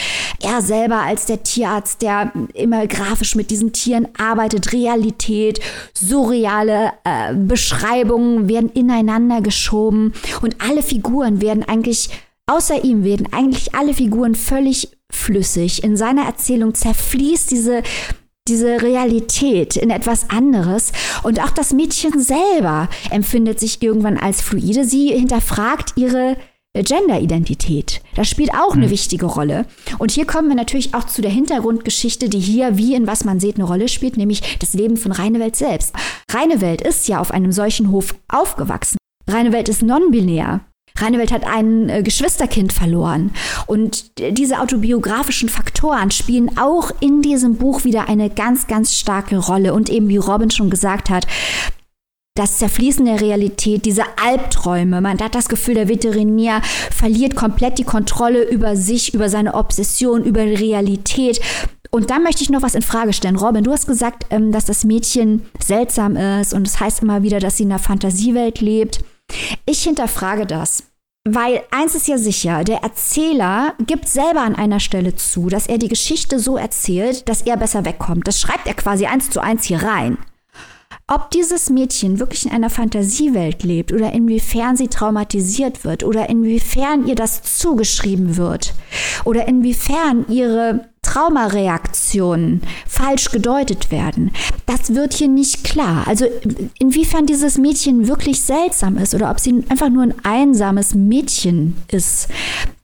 Er selber als der Tierarzt, der immer grafisch mit diesen Tieren arbeitet, Realität, surreale äh, Beschreibungen werden ineinander geschoben und alle Figuren werden eigentlich, außer ihm werden eigentlich alle Figuren völlig flüssig. In seiner Erzählung zerfließt diese diese Realität in etwas anderes. Und auch das Mädchen selber empfindet sich irgendwann als fluide. Sie hinterfragt ihre Gender-Identität. Das spielt auch eine mhm. wichtige Rolle. Und hier kommen wir natürlich auch zu der Hintergrundgeschichte, die hier wie in Was man sieht eine Rolle spielt, nämlich das Leben von Reinewelt selbst. Reinewelt ist ja auf einem solchen Hof aufgewachsen. Reinewelt ist non-binär. Reinewelt hat ein äh, Geschwisterkind verloren. Und diese autobiografischen Faktoren spielen auch in diesem Buch wieder eine ganz, ganz starke Rolle. Und eben, wie Robin schon gesagt hat, das Zerfließen der Realität, diese Albträume. Man hat das Gefühl, der Veterinär verliert komplett die Kontrolle über sich, über seine Obsession, über die Realität. Und da möchte ich noch was in Frage stellen. Robin, du hast gesagt, ähm, dass das Mädchen seltsam ist und es das heißt immer wieder, dass sie in einer Fantasiewelt lebt. Ich hinterfrage das. Weil eins ist ja sicher, der Erzähler gibt selber an einer Stelle zu, dass er die Geschichte so erzählt, dass er besser wegkommt. Das schreibt er quasi eins zu eins hier rein. Ob dieses Mädchen wirklich in einer Fantasiewelt lebt oder inwiefern sie traumatisiert wird oder inwiefern ihr das zugeschrieben wird oder inwiefern ihre Traumareaktionen falsch gedeutet werden, das wird hier nicht klar. Also inwiefern dieses Mädchen wirklich seltsam ist oder ob sie einfach nur ein einsames Mädchen ist,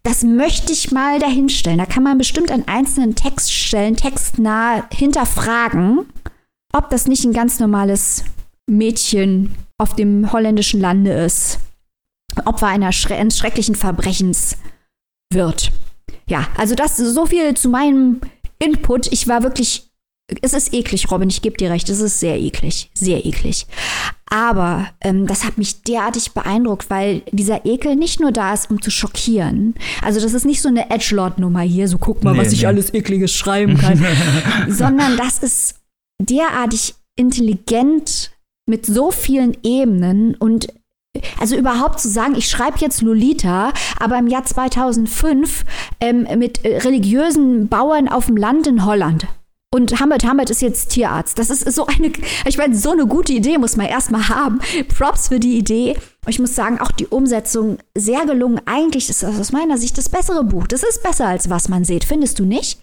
das möchte ich mal dahinstellen. Da kann man bestimmt an einzelnen Textstellen textnah hinterfragen ob das nicht ein ganz normales Mädchen auf dem holländischen Lande ist. Opfer einer Schre eines schrecklichen Verbrechens wird. Ja, also das so viel zu meinem Input. Ich war wirklich. Es ist eklig, Robin, ich gebe dir recht. Es ist sehr eklig. Sehr eklig. Aber ähm, das hat mich derartig beeindruckt, weil dieser Ekel nicht nur da ist, um zu schockieren. Also, das ist nicht so eine Edgelord-Nummer hier, so guck mal, nee, was nee. ich alles Ekliges schreiben kann. sondern das ist derartig intelligent mit so vielen Ebenen und also überhaupt zu sagen, ich schreibe jetzt Lolita, aber im Jahr 2005 ähm, mit äh, religiösen Bauern auf dem Land in Holland. Und Hamid Hamid ist jetzt Tierarzt. Das ist so eine, ich meine, so eine gute Idee muss man erstmal haben. Props für die Idee. Ich muss sagen, auch die Umsetzung sehr gelungen. Eigentlich ist das aus meiner Sicht das bessere Buch. Das ist besser als was man sieht. Findest du nicht?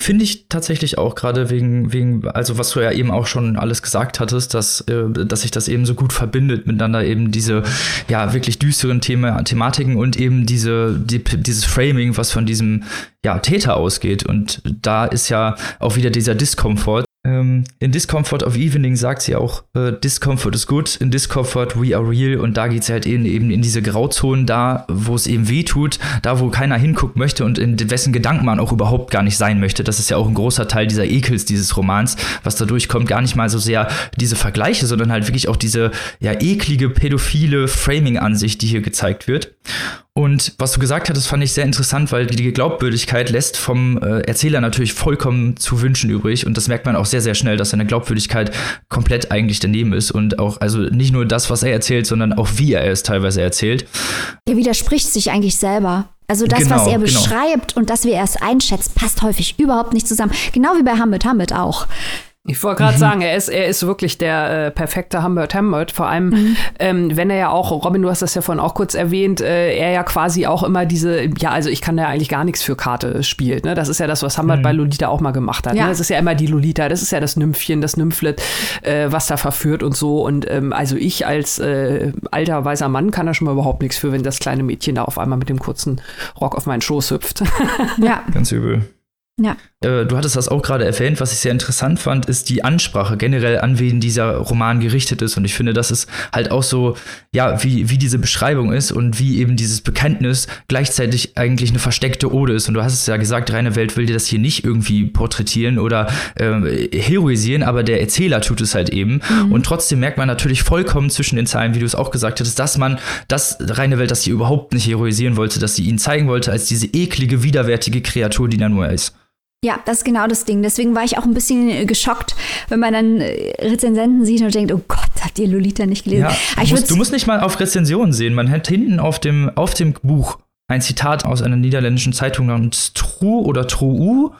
Finde ich tatsächlich auch gerade wegen, wegen, also was du ja eben auch schon alles gesagt hattest, dass, äh, dass sich das eben so gut verbindet miteinander, eben diese ja wirklich düsteren Thema, Thematiken und eben diese, die, dieses Framing, was von diesem ja, Täter ausgeht. Und da ist ja auch wieder dieser Diskomfort, in Discomfort of Evening sagt sie auch, äh, Discomfort is good, in Discomfort we are real. Und da geht es halt eben, eben in diese Grauzonen da, wo es eben weh tut, da wo keiner hingucken möchte und in wessen Gedanken man auch überhaupt gar nicht sein möchte. Das ist ja auch ein großer Teil dieser Ekels dieses Romans, was dadurch kommt, gar nicht mal so sehr diese Vergleiche, sondern halt wirklich auch diese ja eklige, pädophile Framing-Ansicht, die hier gezeigt wird. Und was du gesagt hattest, fand ich sehr interessant, weil die Glaubwürdigkeit lässt vom äh, Erzähler natürlich vollkommen zu wünschen übrig. Und das merkt man auch sehr, sehr schnell, dass seine Glaubwürdigkeit komplett eigentlich daneben ist. Und auch, also nicht nur das, was er erzählt, sondern auch wie er es teilweise erzählt. Er widerspricht sich eigentlich selber. Also das, genau, was er genau. beschreibt genau. und das, wie er es einschätzt, passt häufig überhaupt nicht zusammen. Genau wie bei Hamid Hamid auch. Ich wollte gerade mhm. sagen, er ist, er ist wirklich der äh, perfekte Humbert Humbert. Vor allem, mhm. ähm, wenn er ja auch, Robin, du hast das ja vorhin auch kurz erwähnt, äh, er ja quasi auch immer diese, ja, also ich kann da eigentlich gar nichts für Karte spielt. Ne? Das ist ja das, was Humbert mhm. bei Lolita auch mal gemacht hat. Ne? Ja. Ne? Das ist ja immer die Lolita, das ist ja das Nymphchen, das Nymphlet, äh, was da verführt und so. Und ähm, also ich als äh, alter weißer Mann kann da schon mal überhaupt nichts für, wenn das kleine Mädchen da auf einmal mit dem kurzen Rock auf meinen Schoß hüpft. ja. Ganz übel. Ja. Äh, du hattest das auch gerade erwähnt, was ich sehr interessant fand, ist die Ansprache generell, an wen dieser Roman gerichtet ist. Und ich finde, das ist halt auch so, ja, wie, wie diese Beschreibung ist und wie eben dieses Bekenntnis gleichzeitig eigentlich eine versteckte Ode ist. Und du hast es ja gesagt, reine Welt will dir das hier nicht irgendwie porträtieren oder äh, heroisieren, aber der Erzähler tut es halt eben. Mhm. Und trotzdem merkt man natürlich vollkommen zwischen den Zeilen, wie du es auch gesagt hattest, dass man das reine Welt, dass sie überhaupt nicht heroisieren wollte, dass sie ihn zeigen wollte als diese eklige, widerwärtige Kreatur, die da nur ist. Ja, das ist genau das Ding. Deswegen war ich auch ein bisschen äh, geschockt, wenn man dann äh, Rezensenten sieht und denkt, oh Gott, habt ihr Lolita nicht gelesen? Ja, du, musst, du, musst, nicht mal auf Rezensionen sehen. Man hat hinten auf dem, auf dem Buch ein Zitat aus einer niederländischen Zeitung namens True oder Truu.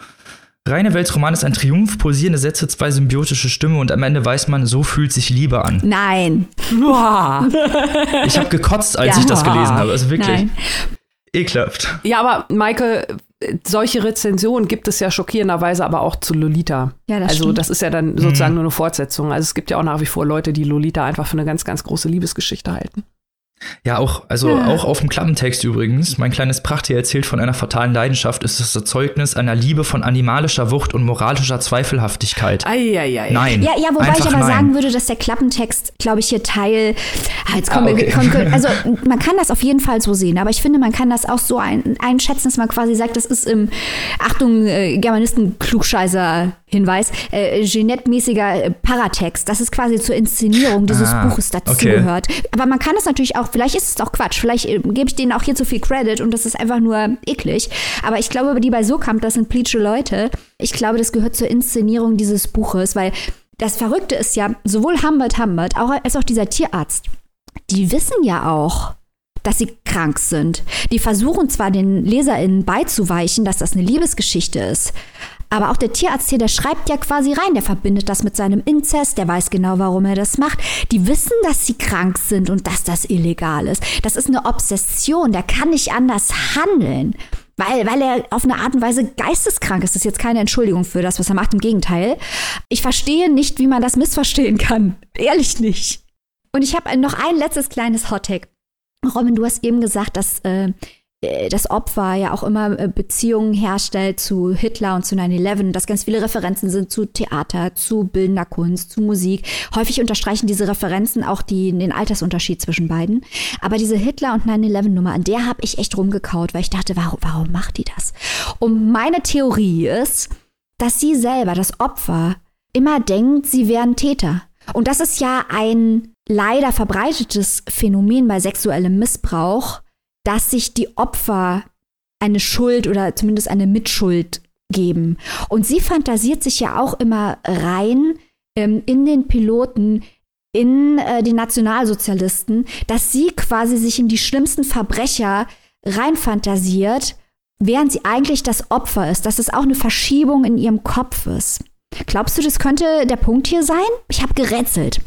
Reine Weltroman ist ein Triumph, pulsierende Sätze, zwei symbiotische Stimmen und am Ende weiß man, so fühlt sich Liebe an. Nein. ich habe gekotzt, als ja. ich das gelesen habe. Also wirklich. Nein. Ekelhaft. Ja, aber Maike, solche Rezensionen gibt es ja schockierenderweise aber auch zu Lolita. Ja, das also stimmt. das ist ja dann sozusagen mhm. nur eine Fortsetzung. Also es gibt ja auch nach wie vor Leute, die Lolita einfach für eine ganz, ganz große Liebesgeschichte halten. Ja, auch, also ja. auch auf dem Klappentext übrigens. Mein kleines Prachttier erzählt von einer fatalen Leidenschaft, ist das Zeugnis einer Liebe von animalischer Wucht und moralischer Zweifelhaftigkeit. Eieiei. Nein. Ja, ja, wobei ich aber nein. sagen würde, dass der Klappentext, glaube ich, hier Teil. Ah, jetzt kommen ah, okay. wir, also man kann das auf jeden Fall so sehen, aber ich finde, man kann das auch so ein, einschätzen, dass man quasi sagt, das ist im Achtung, äh, Germanisten-Klugscheißer Hinweis, äh, Jeanette-mäßiger äh, Paratext, dass es quasi zur Inszenierung dieses ah, Buches dazugehört. Okay. Aber man kann es natürlich auch, vielleicht ist es auch Quatsch, vielleicht äh, gebe ich denen auch hier zu viel Credit und das ist einfach nur eklig. Aber ich glaube, die bei Sokamp, das sind pleatsche Leute. Ich glaube, das gehört zur Inszenierung dieses Buches, weil das Verrückte ist ja, sowohl Humbert Humbert als auch dieser Tierarzt, die wissen ja auch, dass sie krank sind. Die versuchen zwar den LeserInnen beizuweichen, dass das eine Liebesgeschichte ist, aber auch der Tierarzt hier, der schreibt ja quasi rein, der verbindet das mit seinem Inzest, der weiß genau, warum er das macht. Die wissen, dass sie krank sind und dass das illegal ist. Das ist eine Obsession, der kann nicht anders handeln. Weil, weil er auf eine Art und Weise geisteskrank ist. Das ist jetzt keine Entschuldigung für das, was er macht. Im Gegenteil. Ich verstehe nicht, wie man das missverstehen kann. Ehrlich nicht. Und ich habe noch ein letztes kleines Hottag. Robin, du hast eben gesagt, dass äh, das Opfer ja auch immer äh, Beziehungen herstellt zu Hitler und zu 9-11, dass ganz viele Referenzen sind zu Theater, zu bildender Kunst, zu Musik. Häufig unterstreichen diese Referenzen auch die, den Altersunterschied zwischen beiden. Aber diese Hitler- und 9-11-Nummer, an der habe ich echt rumgekaut, weil ich dachte, warum, warum macht die das? Und meine Theorie ist, dass sie selber, das Opfer, immer denkt, sie wären Täter. Und das ist ja ein leider verbreitetes Phänomen bei sexuellem Missbrauch, dass sich die Opfer eine Schuld oder zumindest eine Mitschuld geben. Und sie fantasiert sich ja auch immer rein ähm, in den Piloten, in äh, die Nationalsozialisten, dass sie quasi sich in die schlimmsten Verbrecher reinfantasiert, während sie eigentlich das Opfer ist, dass es auch eine Verschiebung in ihrem Kopf ist. Glaubst du, das könnte der Punkt hier sein? Ich habe gerätselt.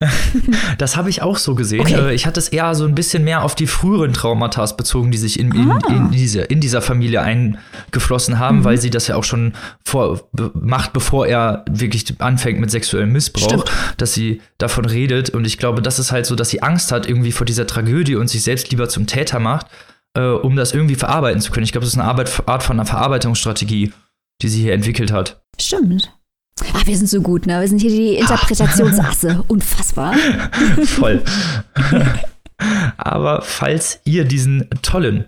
das habe ich auch so gesehen. Okay. Äh, ich hatte es eher so ein bisschen mehr auf die früheren Traumata bezogen, die sich in, in, ah. in, diese, in dieser Familie eingeflossen haben, mhm. weil sie das ja auch schon vor, macht, bevor er wirklich anfängt mit sexuellem Missbrauch, Stimmt. dass sie davon redet. Und ich glaube, das ist halt so, dass sie Angst hat irgendwie vor dieser Tragödie und sich selbst lieber zum Täter macht, äh, um das irgendwie verarbeiten zu können. Ich glaube, das ist eine Arbeit, Art von einer Verarbeitungsstrategie, die sie hier entwickelt hat. Stimmt. Ach, wir sind so gut, ne? Wir sind hier die Interpretationsasse. Unfassbar. Voll. aber falls ihr diesen tollen,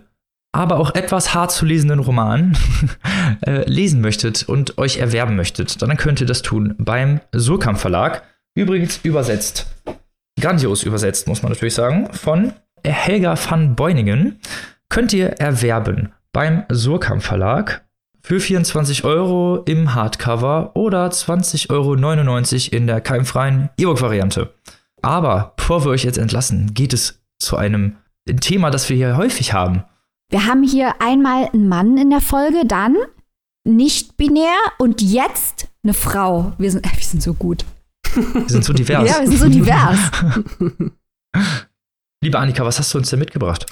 aber auch etwas hart zu lesenden Roman äh, lesen möchtet und euch erwerben möchtet, dann könnt ihr das tun beim Surkamp Verlag. Übrigens übersetzt, grandios übersetzt, muss man natürlich sagen, von Helga van Beuningen. Könnt ihr erwerben beim Surkamp Verlag für 24 Euro im Hardcover oder 20,99 Euro in der keimfreien E-Book-Variante. Aber bevor wir euch jetzt entlassen, geht es zu einem Thema, das wir hier häufig haben. Wir haben hier einmal einen Mann in der Folge, dann nicht binär und jetzt eine Frau. Wir sind, wir sind so gut. Wir sind so divers. Ja, wir sind so divers. Liebe Annika, was hast du uns denn mitgebracht?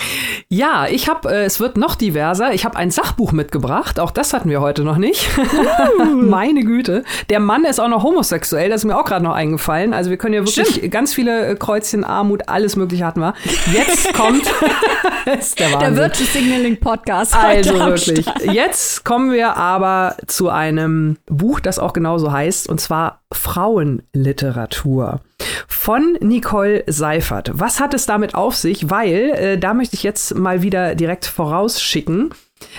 Ja, ich habe, äh, es wird noch diverser. Ich habe ein Sachbuch mitgebracht. Auch das hatten wir heute noch nicht. Meine Güte. Der Mann ist auch noch homosexuell. Das ist mir auch gerade noch eingefallen. Also wir können ja wirklich Stimmt. ganz viele äh, Kreuzchen, Armut, alles Mögliche hatten wir. Jetzt kommt ist der, der Virtue Signaling Podcast. Also wirklich. Jetzt kommen wir aber zu einem Buch, das auch genauso heißt, und zwar Frauenliteratur von Nicole Seifert. Was hat es damit auf sich? Weil, äh, da möchte ich jetzt mal wieder direkt vorausschicken,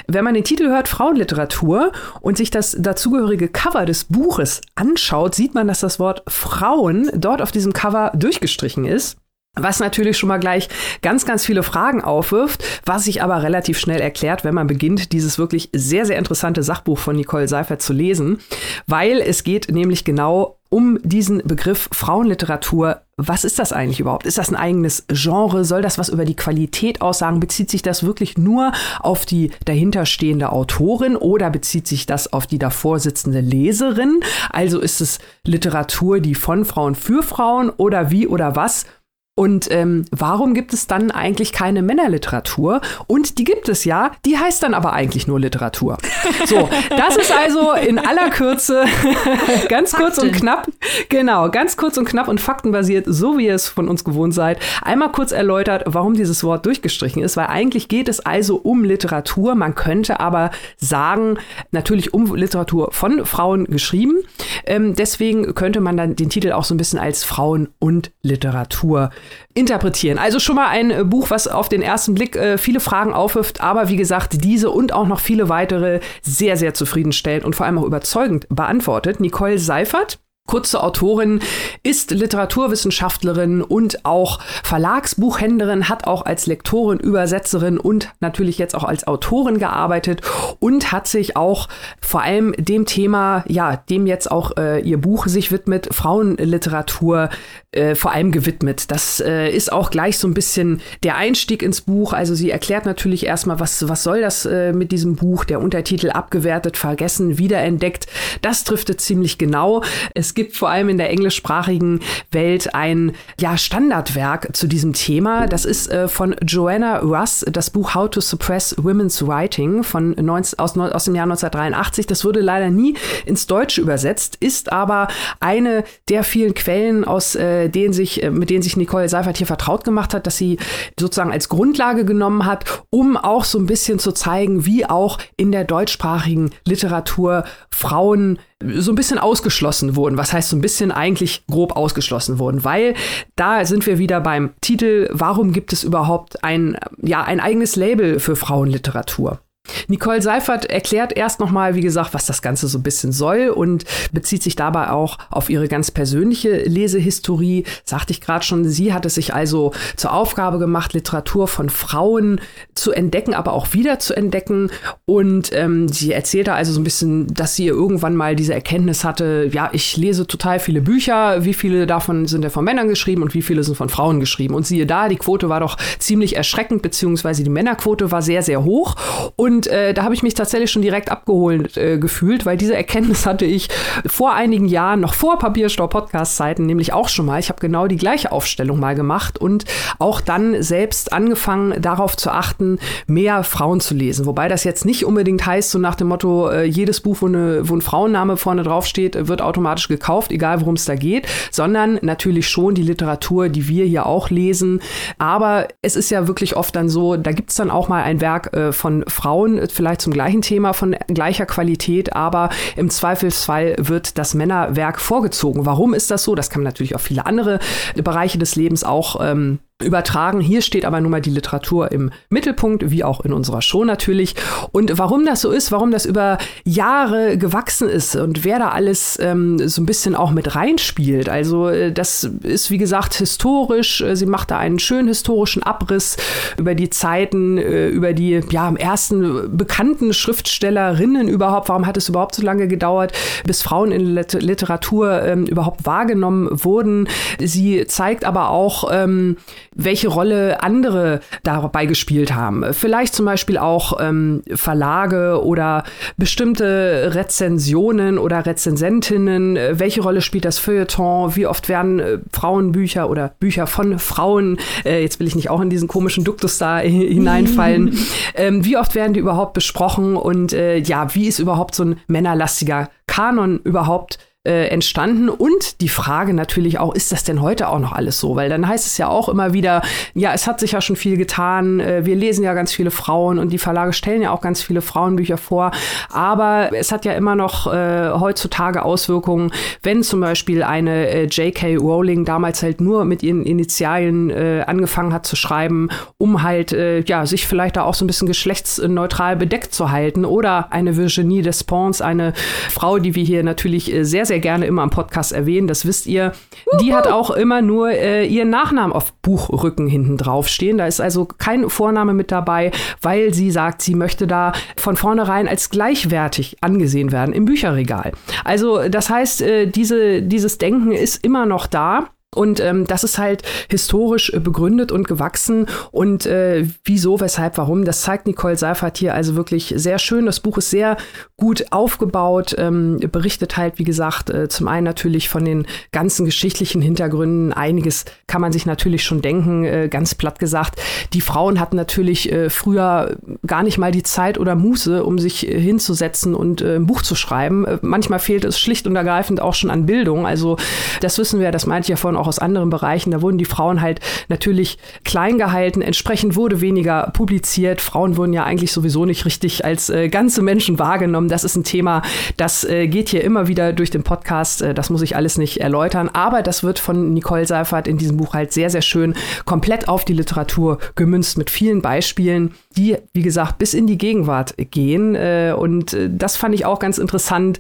wenn man den Titel hört, Frauenliteratur, und sich das dazugehörige Cover des Buches anschaut, sieht man, dass das Wort Frauen dort auf diesem Cover durchgestrichen ist. Was natürlich schon mal gleich ganz, ganz viele Fragen aufwirft, was sich aber relativ schnell erklärt, wenn man beginnt, dieses wirklich sehr, sehr interessante Sachbuch von Nicole Seifert zu lesen, weil es geht nämlich genau um diesen Begriff Frauenliteratur. Was ist das eigentlich überhaupt? Ist das ein eigenes Genre? Soll das was über die Qualität aussagen? Bezieht sich das wirklich nur auf die dahinterstehende Autorin oder bezieht sich das auf die davor sitzende Leserin? Also ist es Literatur, die von Frauen für Frauen oder wie oder was? Und ähm, warum gibt es dann eigentlich keine Männerliteratur? Und die gibt es ja, die heißt dann aber eigentlich nur Literatur. So, das ist also in aller Kürze ganz Fakten. kurz und knapp, genau, ganz kurz und knapp und faktenbasiert, so wie ihr es von uns gewohnt seid, einmal kurz erläutert, warum dieses Wort durchgestrichen ist, weil eigentlich geht es also um Literatur. Man könnte aber sagen, natürlich um Literatur von Frauen geschrieben. Ähm, deswegen könnte man dann den Titel auch so ein bisschen als Frauen und Literatur interpretieren. Also schon mal ein äh, Buch, was auf den ersten Blick äh, viele Fragen aufwirft, aber wie gesagt, diese und auch noch viele weitere sehr, sehr zufriedenstellend und vor allem auch überzeugend beantwortet. Nicole Seifert Kurze Autorin, ist Literaturwissenschaftlerin und auch Verlagsbuchhändlerin, hat auch als Lektorin, Übersetzerin und natürlich jetzt auch als Autorin gearbeitet und hat sich auch vor allem dem Thema, ja, dem jetzt auch äh, ihr Buch sich widmet, Frauenliteratur, äh, vor allem gewidmet. Das äh, ist auch gleich so ein bisschen der Einstieg ins Buch. Also sie erklärt natürlich erstmal, was, was soll das äh, mit diesem Buch? Der Untertitel abgewertet, vergessen, wiederentdeckt. Das trifft es ziemlich genau. Es gibt vor allem in der englischsprachigen Welt ein ja, Standardwerk zu diesem Thema. Das ist äh, von Joanna Russ, das Buch How to Suppress Women's Writing von 19, aus, aus dem Jahr 1983. Das wurde leider nie ins Deutsche übersetzt, ist aber eine der vielen Quellen aus äh, denen sich, äh, mit denen sich Nicole Seifert hier vertraut gemacht hat, dass sie sozusagen als Grundlage genommen hat, um auch so ein bisschen zu zeigen, wie auch in der deutschsprachigen Literatur Frauen so ein bisschen ausgeschlossen wurden. Was heißt so ein bisschen eigentlich grob ausgeschlossen wurden? Weil da sind wir wieder beim Titel, warum gibt es überhaupt ein, ja, ein eigenes Label für Frauenliteratur? Nicole Seifert erklärt erst nochmal, wie gesagt, was das Ganze so ein bisschen soll und bezieht sich dabei auch auf ihre ganz persönliche Lesehistorie. Sagte ich gerade schon, sie hat es sich also zur Aufgabe gemacht, Literatur von Frauen zu entdecken, aber auch wieder zu entdecken. Und ähm, sie erzählte also so ein bisschen, dass sie irgendwann mal diese Erkenntnis hatte, ja, ich lese total viele Bücher, wie viele davon sind ja von Männern geschrieben und wie viele sind von Frauen geschrieben. Und siehe da, die Quote war doch ziemlich erschreckend, beziehungsweise die Männerquote war sehr, sehr hoch. Und und äh, da habe ich mich tatsächlich schon direkt abgeholt äh, gefühlt, weil diese Erkenntnis hatte ich vor einigen Jahren, noch vor Papierstau-Podcast-Zeiten, nämlich auch schon mal. Ich habe genau die gleiche Aufstellung mal gemacht und auch dann selbst angefangen, darauf zu achten, mehr Frauen zu lesen. Wobei das jetzt nicht unbedingt heißt, so nach dem Motto, äh, jedes Buch, wo, eine, wo ein Frauenname vorne draufsteht, wird automatisch gekauft, egal worum es da geht, sondern natürlich schon die Literatur, die wir hier auch lesen. Aber es ist ja wirklich oft dann so, da gibt es dann auch mal ein Werk äh, von Frauen, Frauen vielleicht zum gleichen Thema von gleicher Qualität, aber im Zweifelsfall wird das Männerwerk vorgezogen. Warum ist das so? Das kann natürlich auf viele andere Bereiche des Lebens auch ähm, übertragen. Hier steht aber nun mal die Literatur im Mittelpunkt, wie auch in unserer Show natürlich. Und warum das so ist, warum das über Jahre gewachsen ist und wer da alles ähm, so ein bisschen auch mit reinspielt. Also äh, das ist, wie gesagt, historisch. Äh, sie macht da einen schönen historischen Abriss über die Zeiten, äh, über die ja, ersten bekannten Schriftstellerinnen überhaupt. Warum hat es überhaupt so lange gedauert, bis Frauen in Literatur ähm, überhaupt wahrgenommen wurden? Sie zeigt aber auch, ähm, welche Rolle andere dabei gespielt haben. Vielleicht zum Beispiel auch ähm, Verlage oder bestimmte Rezensionen oder Rezensentinnen. Welche Rolle spielt das Feuilleton? Wie oft werden äh, Frauenbücher oder Bücher von Frauen, äh, jetzt will ich nicht auch in diesen komischen Duktus da hineinfallen, ähm, wie oft werden die überhaupt besprochen und äh, ja, wie ist überhaupt so ein männerlastiger Kanon überhaupt äh, entstanden und die Frage natürlich auch, ist das denn heute auch noch alles so? Weil dann heißt es ja auch immer wieder, ja, es hat sich ja schon viel getan, äh, wir lesen ja ganz viele Frauen und die Verlage stellen ja auch ganz viele Frauenbücher vor, aber es hat ja immer noch äh, heutzutage Auswirkungen, wenn zum Beispiel eine äh, J.K. Rowling damals halt nur mit ihren Initialien äh, angefangen hat zu schreiben, um halt, äh, ja, sich vielleicht da auch so ein bisschen geschlechtsneutral bedeckt zu halten oder eine Virginie Despons, eine Frau, die wir hier natürlich sehr, sehr sehr gerne immer am Podcast erwähnen, das wisst ihr. Die hat auch immer nur äh, ihren Nachnamen auf Buchrücken hinten drauf stehen. Da ist also kein Vorname mit dabei, weil sie sagt, sie möchte da von vornherein als gleichwertig angesehen werden im Bücherregal. Also das heißt, äh, diese, dieses Denken ist immer noch da. Und ähm, das ist halt historisch äh, begründet und gewachsen. Und äh, wieso, weshalb, warum, das zeigt Nicole Seifert hier also wirklich sehr schön. Das Buch ist sehr gut aufgebaut, ähm, berichtet halt, wie gesagt, äh, zum einen natürlich von den ganzen geschichtlichen Hintergründen. Einiges kann man sich natürlich schon denken, äh, ganz platt gesagt. Die Frauen hatten natürlich äh, früher gar nicht mal die Zeit oder Muße, um sich äh, hinzusetzen und äh, ein Buch zu schreiben. Äh, manchmal fehlt es schlicht und ergreifend auch schon an Bildung. Also das wissen wir, das meinte ich ja vorhin auch aus anderen Bereichen. Da wurden die Frauen halt natürlich klein gehalten. Entsprechend wurde weniger publiziert. Frauen wurden ja eigentlich sowieso nicht richtig als äh, ganze Menschen wahrgenommen. Das ist ein Thema, das äh, geht hier immer wieder durch den Podcast. Äh, das muss ich alles nicht erläutern. Aber das wird von Nicole Seifert in diesem Buch halt sehr, sehr schön komplett auf die Literatur gemünzt mit vielen Beispielen, die, wie gesagt, bis in die Gegenwart gehen. Äh, und äh, das fand ich auch ganz interessant,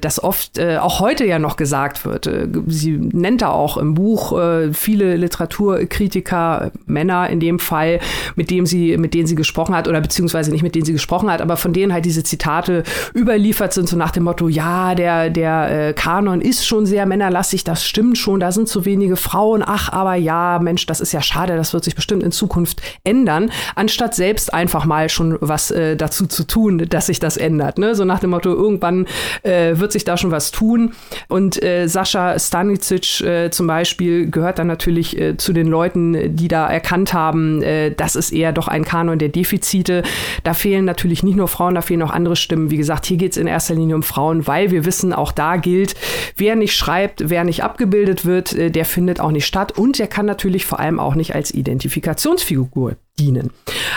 dass oft auch heute ja noch gesagt wird. sie nennt da auch im Buch Buch äh, viele Literaturkritiker, Männer in dem Fall, mit dem sie, mit denen sie gesprochen hat, oder beziehungsweise nicht mit denen sie gesprochen hat, aber von denen halt diese Zitate überliefert sind, so nach dem Motto, ja, der, der äh, Kanon ist schon sehr männerlastig, das stimmt schon, da sind zu wenige Frauen, ach, aber ja, Mensch, das ist ja schade, das wird sich bestimmt in Zukunft ändern, anstatt selbst einfach mal schon was äh, dazu zu tun, dass sich das ändert. Ne? So nach dem Motto, irgendwann äh, wird sich da schon was tun. Und äh, Sascha Stanicic äh, zum Beispiel Beispiel gehört dann natürlich äh, zu den Leuten, die da erkannt haben, äh, das ist eher doch ein Kanon der Defizite. Da fehlen natürlich nicht nur Frauen, da fehlen auch andere Stimmen. Wie gesagt, hier geht es in erster Linie um Frauen, weil wir wissen, auch da gilt, wer nicht schreibt, wer nicht abgebildet wird, äh, der findet auch nicht statt und der kann natürlich vor allem auch nicht als Identifikationsfigur dienen.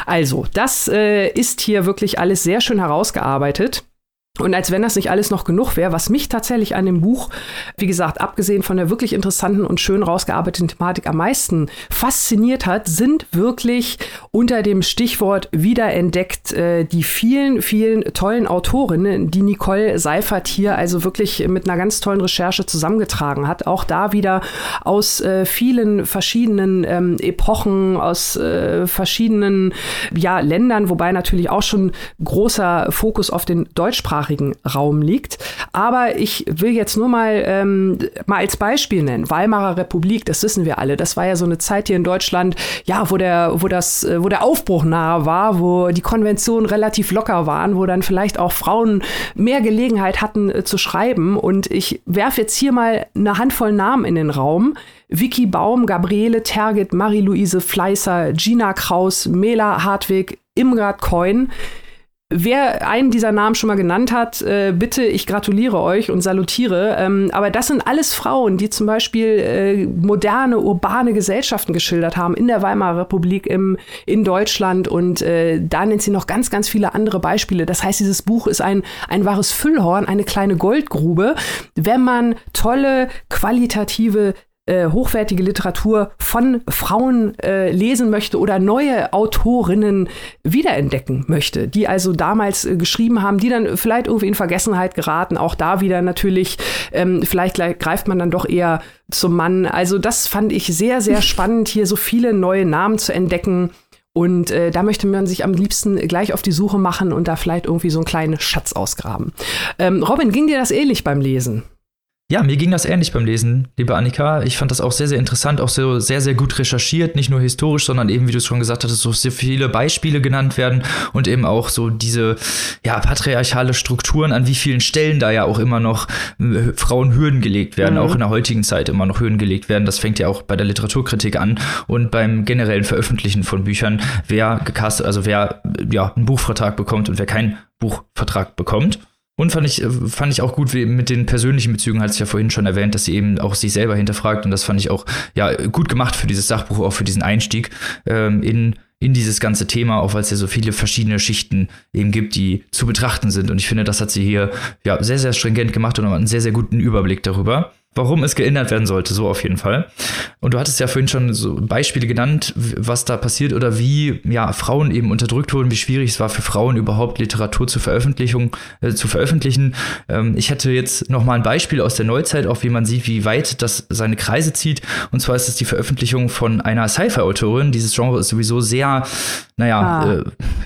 Also, das äh, ist hier wirklich alles sehr schön herausgearbeitet. Und als wenn das nicht alles noch genug wäre, was mich tatsächlich an dem Buch, wie gesagt, abgesehen von der wirklich interessanten und schön rausgearbeiteten Thematik am meisten fasziniert hat, sind wirklich unter dem Stichwort wiederentdeckt äh, die vielen, vielen tollen Autorinnen, die Nicole Seifert hier also wirklich mit einer ganz tollen Recherche zusammengetragen hat. Auch da wieder aus äh, vielen verschiedenen ähm, Epochen, aus äh, verschiedenen ja, Ländern, wobei natürlich auch schon großer Fokus auf den deutschsprachigen deutschsprachigen Raum liegt. Aber ich will jetzt nur mal, ähm, mal als Beispiel nennen. Weimarer Republik, das wissen wir alle. Das war ja so eine Zeit hier in Deutschland, ja, wo der, wo das, äh, wo der Aufbruch nahe war, wo die Konventionen relativ locker waren, wo dann vielleicht auch Frauen mehr Gelegenheit hatten äh, zu schreiben. Und ich werfe jetzt hier mal eine Handvoll Namen in den Raum. Vicky Baum, Gabriele Tergit, Marie-Louise Fleißer, Gina Kraus, Mela Hartwig, Imgard Coin. Wer einen dieser Namen schon mal genannt hat, äh, bitte, ich gratuliere euch und salutiere. Ähm, aber das sind alles Frauen, die zum Beispiel äh, moderne, urbane Gesellschaften geschildert haben in der Weimarer Republik, im, in Deutschland. Und äh, da nennt sie noch ganz, ganz viele andere Beispiele. Das heißt, dieses Buch ist ein, ein wahres Füllhorn, eine kleine Goldgrube, wenn man tolle, qualitative äh, hochwertige Literatur von Frauen äh, lesen möchte oder neue Autorinnen wiederentdecken möchte, die also damals äh, geschrieben haben, die dann vielleicht irgendwie in Vergessenheit geraten. Auch da wieder natürlich, ähm, vielleicht greift man dann doch eher zum Mann. Also das fand ich sehr, sehr spannend, hier so viele neue Namen zu entdecken. Und äh, da möchte man sich am liebsten gleich auf die Suche machen und da vielleicht irgendwie so einen kleinen Schatz ausgraben. Ähm, Robin, ging dir das ähnlich beim Lesen? Ja, mir ging das ähnlich beim Lesen, liebe Annika. Ich fand das auch sehr, sehr interessant, auch so sehr, sehr gut recherchiert, nicht nur historisch, sondern eben, wie du es schon gesagt hattest, so sehr viele Beispiele genannt werden und eben auch so diese, ja, patriarchale Strukturen, an wie vielen Stellen da ja auch immer noch äh, Frauen Hürden gelegt werden, mhm. auch in der heutigen Zeit immer noch Hürden gelegt werden. Das fängt ja auch bei der Literaturkritik an und beim generellen Veröffentlichen von Büchern, wer gecastet, also wer, ja, einen Buchvertrag bekommt und wer keinen Buchvertrag bekommt. Und fand ich, fand ich auch gut wie mit den persönlichen Bezügen, hatte ich ja vorhin schon erwähnt, dass sie eben auch sich selber hinterfragt. Und das fand ich auch ja gut gemacht für dieses Sachbuch, auch für diesen Einstieg ähm, in, in dieses ganze Thema, auch weil es ja so viele verschiedene Schichten eben gibt, die zu betrachten sind. Und ich finde, das hat sie hier ja sehr, sehr stringent gemacht und einen sehr, sehr guten Überblick darüber warum es geändert werden sollte, so auf jeden Fall. Und du hattest ja vorhin schon so Beispiele genannt, was da passiert oder wie ja Frauen eben unterdrückt wurden, wie schwierig es war für Frauen überhaupt Literatur zur Veröffentlichung äh, zu veröffentlichen. Ähm, ich hätte jetzt noch mal ein Beispiel aus der Neuzeit, auch wie man sieht, wie weit das seine Kreise zieht. Und zwar ist es die Veröffentlichung von einer Sci-Fi-Autorin. Dieses Genre ist sowieso sehr, naja, ah. äh,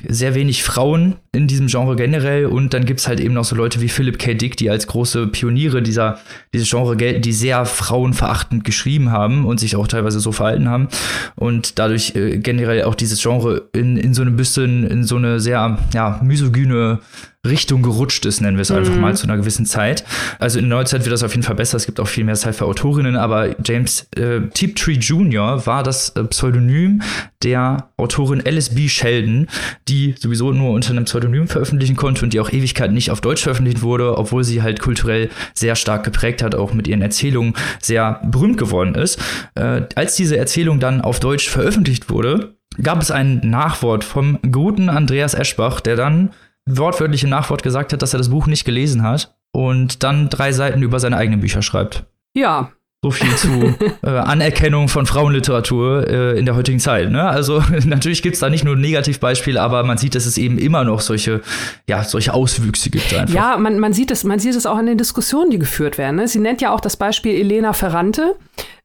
sehr wenig Frauen in diesem Genre generell. Und dann gibt es halt eben noch so Leute wie Philip K. Dick, die als große Pioniere dieser dieses Genre gelten die sehr frauenverachtend geschrieben haben und sich auch teilweise so verhalten haben und dadurch äh, generell auch dieses Genre in, in so eine bisschen, in so eine sehr, ja, misogyne Richtung gerutscht ist, nennen wir es mhm. einfach mal, zu einer gewissen Zeit. Also in der Neuzeit wird das auf jeden Fall besser. Es gibt auch viel mehr Sci-Fi-Autorinnen, aber James äh, Tiptree Jr. war das äh, Pseudonym der Autorin Alice B. Sheldon, die sowieso nur unter einem Pseudonym veröffentlichen konnte und die auch Ewigkeit nicht auf Deutsch veröffentlicht wurde, obwohl sie halt kulturell sehr stark geprägt hat, auch mit ihren Erzählungen sehr berühmt geworden ist. Äh, als diese Erzählung dann auf Deutsch veröffentlicht wurde, gab es ein Nachwort vom guten Andreas Eschbach, der dann wortwörtliche Nachwort gesagt hat, dass er das Buch nicht gelesen hat und dann drei Seiten über seine eigenen Bücher schreibt. Ja. So viel zu äh, Anerkennung von Frauenliteratur äh, in der heutigen Zeit. Ne? Also natürlich gibt es da nicht nur Negativbeispiele, aber man sieht, dass es eben immer noch solche, ja, solche Auswüchse gibt einfach. Ja, man, man sieht es, man sieht es auch an den Diskussionen, die geführt werden. Ne? Sie nennt ja auch das Beispiel Elena Ferrante,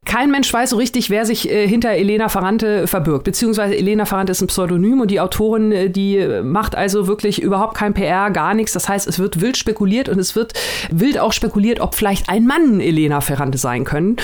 kein Mensch weiß so richtig, wer sich äh, hinter Elena Ferrante verbirgt. Beziehungsweise Elena Ferrante ist ein Pseudonym und die Autorin, äh, die macht also wirklich überhaupt kein PR, gar nichts. Das heißt, es wird wild spekuliert und es wird wild auch spekuliert, ob vielleicht ein Mann Elena Ferrante sein können,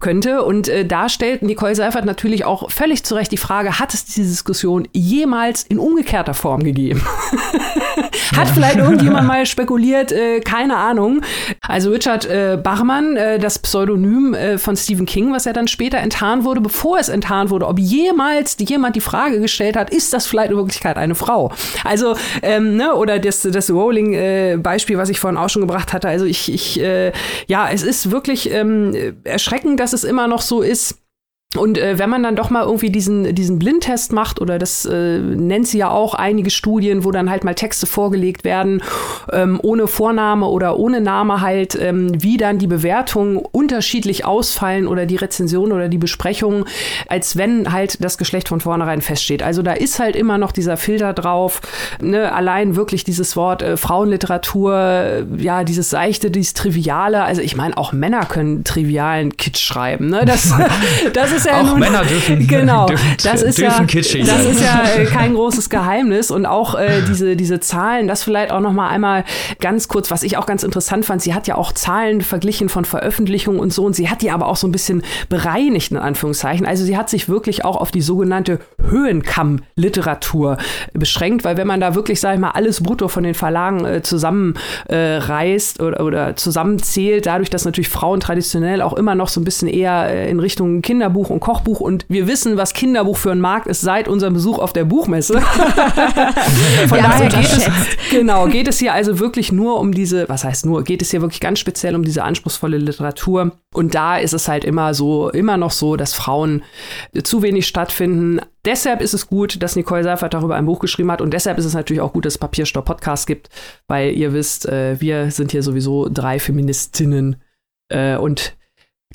könnte. Und äh, da stellt Nicole Seifert natürlich auch völlig zu Recht die Frage, hat es diese Diskussion jemals in umgekehrter Form gegeben? hat ja. vielleicht irgendjemand mal spekuliert? Äh, keine Ahnung. Also Richard äh, Bachmann, äh, das Pseudonym äh, von Stephen King, was ja dann später enttarnt wurde, bevor es enttarnt wurde, ob jemals jemand die Frage gestellt hat, ist das vielleicht in Wirklichkeit eine Frau? Also, ähm, ne, oder das, das Rowling-Beispiel, äh, was ich vorhin auch schon gebracht hatte. Also ich, ich äh, ja, es ist wirklich ähm, erschreckend, dass es immer noch so ist und äh, wenn man dann doch mal irgendwie diesen, diesen Blindtest macht, oder das äh, nennt sie ja auch einige Studien, wo dann halt mal Texte vorgelegt werden, ähm, ohne Vorname oder ohne Name halt, ähm, wie dann die Bewertungen unterschiedlich ausfallen oder die Rezension oder die Besprechung, als wenn halt das Geschlecht von vornherein feststeht. Also da ist halt immer noch dieser Filter drauf, ne? allein wirklich dieses Wort äh, Frauenliteratur, äh, ja, dieses Seichte, dieses Triviale. Also ich meine, auch Männer können trivialen Kitsch schreiben. Ne? Das, das ist ist ja auch nun, Männer dürfen, genau, dürfen, das ist dürfen ja, kitschig das ist ja äh, kein großes Geheimnis. Und auch äh, diese diese Zahlen, das vielleicht auch noch mal einmal ganz kurz, was ich auch ganz interessant fand. Sie hat ja auch Zahlen verglichen von Veröffentlichungen und so. Und sie hat die aber auch so ein bisschen bereinigt in Anführungszeichen. Also sie hat sich wirklich auch auf die sogenannte Höhenkamm-Literatur beschränkt, weil wenn man da wirklich, sag ich mal, alles brutto von den Verlagen äh, zusammenreißt äh, oder, oder zusammenzählt, dadurch, dass natürlich Frauen traditionell auch immer noch so ein bisschen eher äh, in Richtung Kinderbuch Kinderbuch und Kochbuch und wir wissen, was Kinderbuch für ein Markt ist seit unserem Besuch auf der Buchmesse. Von daher geht es, genau, geht es hier also wirklich nur um diese, was heißt nur, geht es hier wirklich ganz speziell um diese anspruchsvolle Literatur. Und da ist es halt immer so, immer noch so, dass Frauen zu wenig stattfinden. Deshalb ist es gut, dass Nicole Seifert darüber ein Buch geschrieben hat und deshalb ist es natürlich auch gut, dass es Papierstopp Podcast gibt, weil ihr wisst, äh, wir sind hier sowieso drei Feministinnen äh, und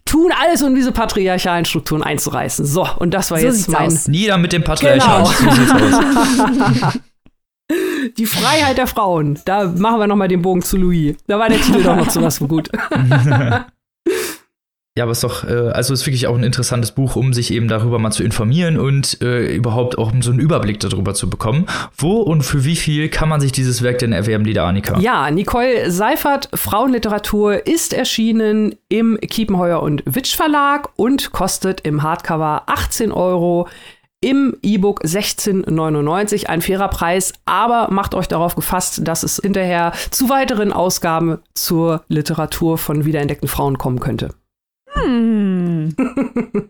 tun alles, um diese patriarchalen Strukturen einzureißen. So, und das war so jetzt mein. Aus. Nieder mit dem Patriarchat. Genau. Die Freiheit der Frauen. Da machen wir noch mal den Bogen zu Louis. Da war der Titel doch noch sowas von gut. Ja, aber es ist doch, äh, also ist wirklich auch ein interessantes Buch, um sich eben darüber mal zu informieren und äh, überhaupt auch so einen Überblick darüber zu bekommen. Wo und für wie viel kann man sich dieses Werk denn erwerben, Lieder Annika? Ja, Nicole Seifert, Frauenliteratur, ist erschienen im Kiepenheuer und Witsch Verlag und kostet im Hardcover 18 Euro. Im E-Book 16,99, ein fairer Preis, aber macht euch darauf gefasst, dass es hinterher zu weiteren Ausgaben zur Literatur von wiederentdeckten Frauen kommen könnte. Hm.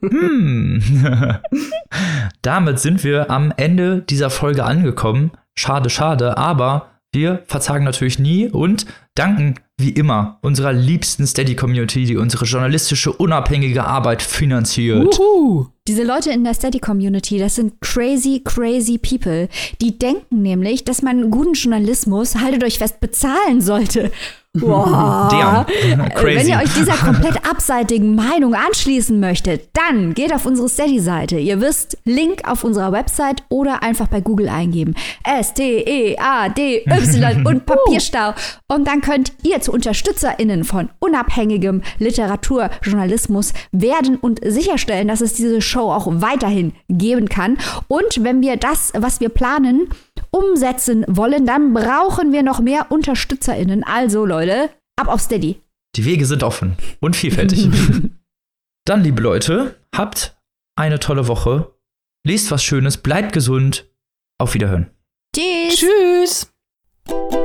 Hm. Damit sind wir am Ende dieser Folge angekommen. Schade, schade, aber wir verzagen natürlich nie und danken wie immer unserer liebsten Steady-Community, die unsere journalistische unabhängige Arbeit finanziert. Uhu. Diese Leute in der Steady-Community, das sind crazy, crazy people. Die denken nämlich, dass man guten Journalismus, haltet euch fest, bezahlen sollte. Wow. Crazy. Wenn ihr euch dieser komplett abseitigen Meinung anschließen möchtet, dann geht auf unsere Steady-Seite. Ihr wisst, Link auf unserer Website oder einfach bei Google eingeben. S-T-E-A-D-Y und Papierstau. Und dann könnt ihr zu UnterstützerInnen von unabhängigem Literaturjournalismus werden und sicherstellen, dass es diese Show auch weiterhin geben kann. Und wenn wir das, was wir planen, umsetzen wollen, dann brauchen wir noch mehr UnterstützerInnen. Also, Leute, ab auf Steady. Die Wege sind offen und vielfältig. Dann, liebe Leute, habt eine tolle Woche. Lest was Schönes, bleibt gesund. Auf Wiederhören. Tschüss. Tschüss.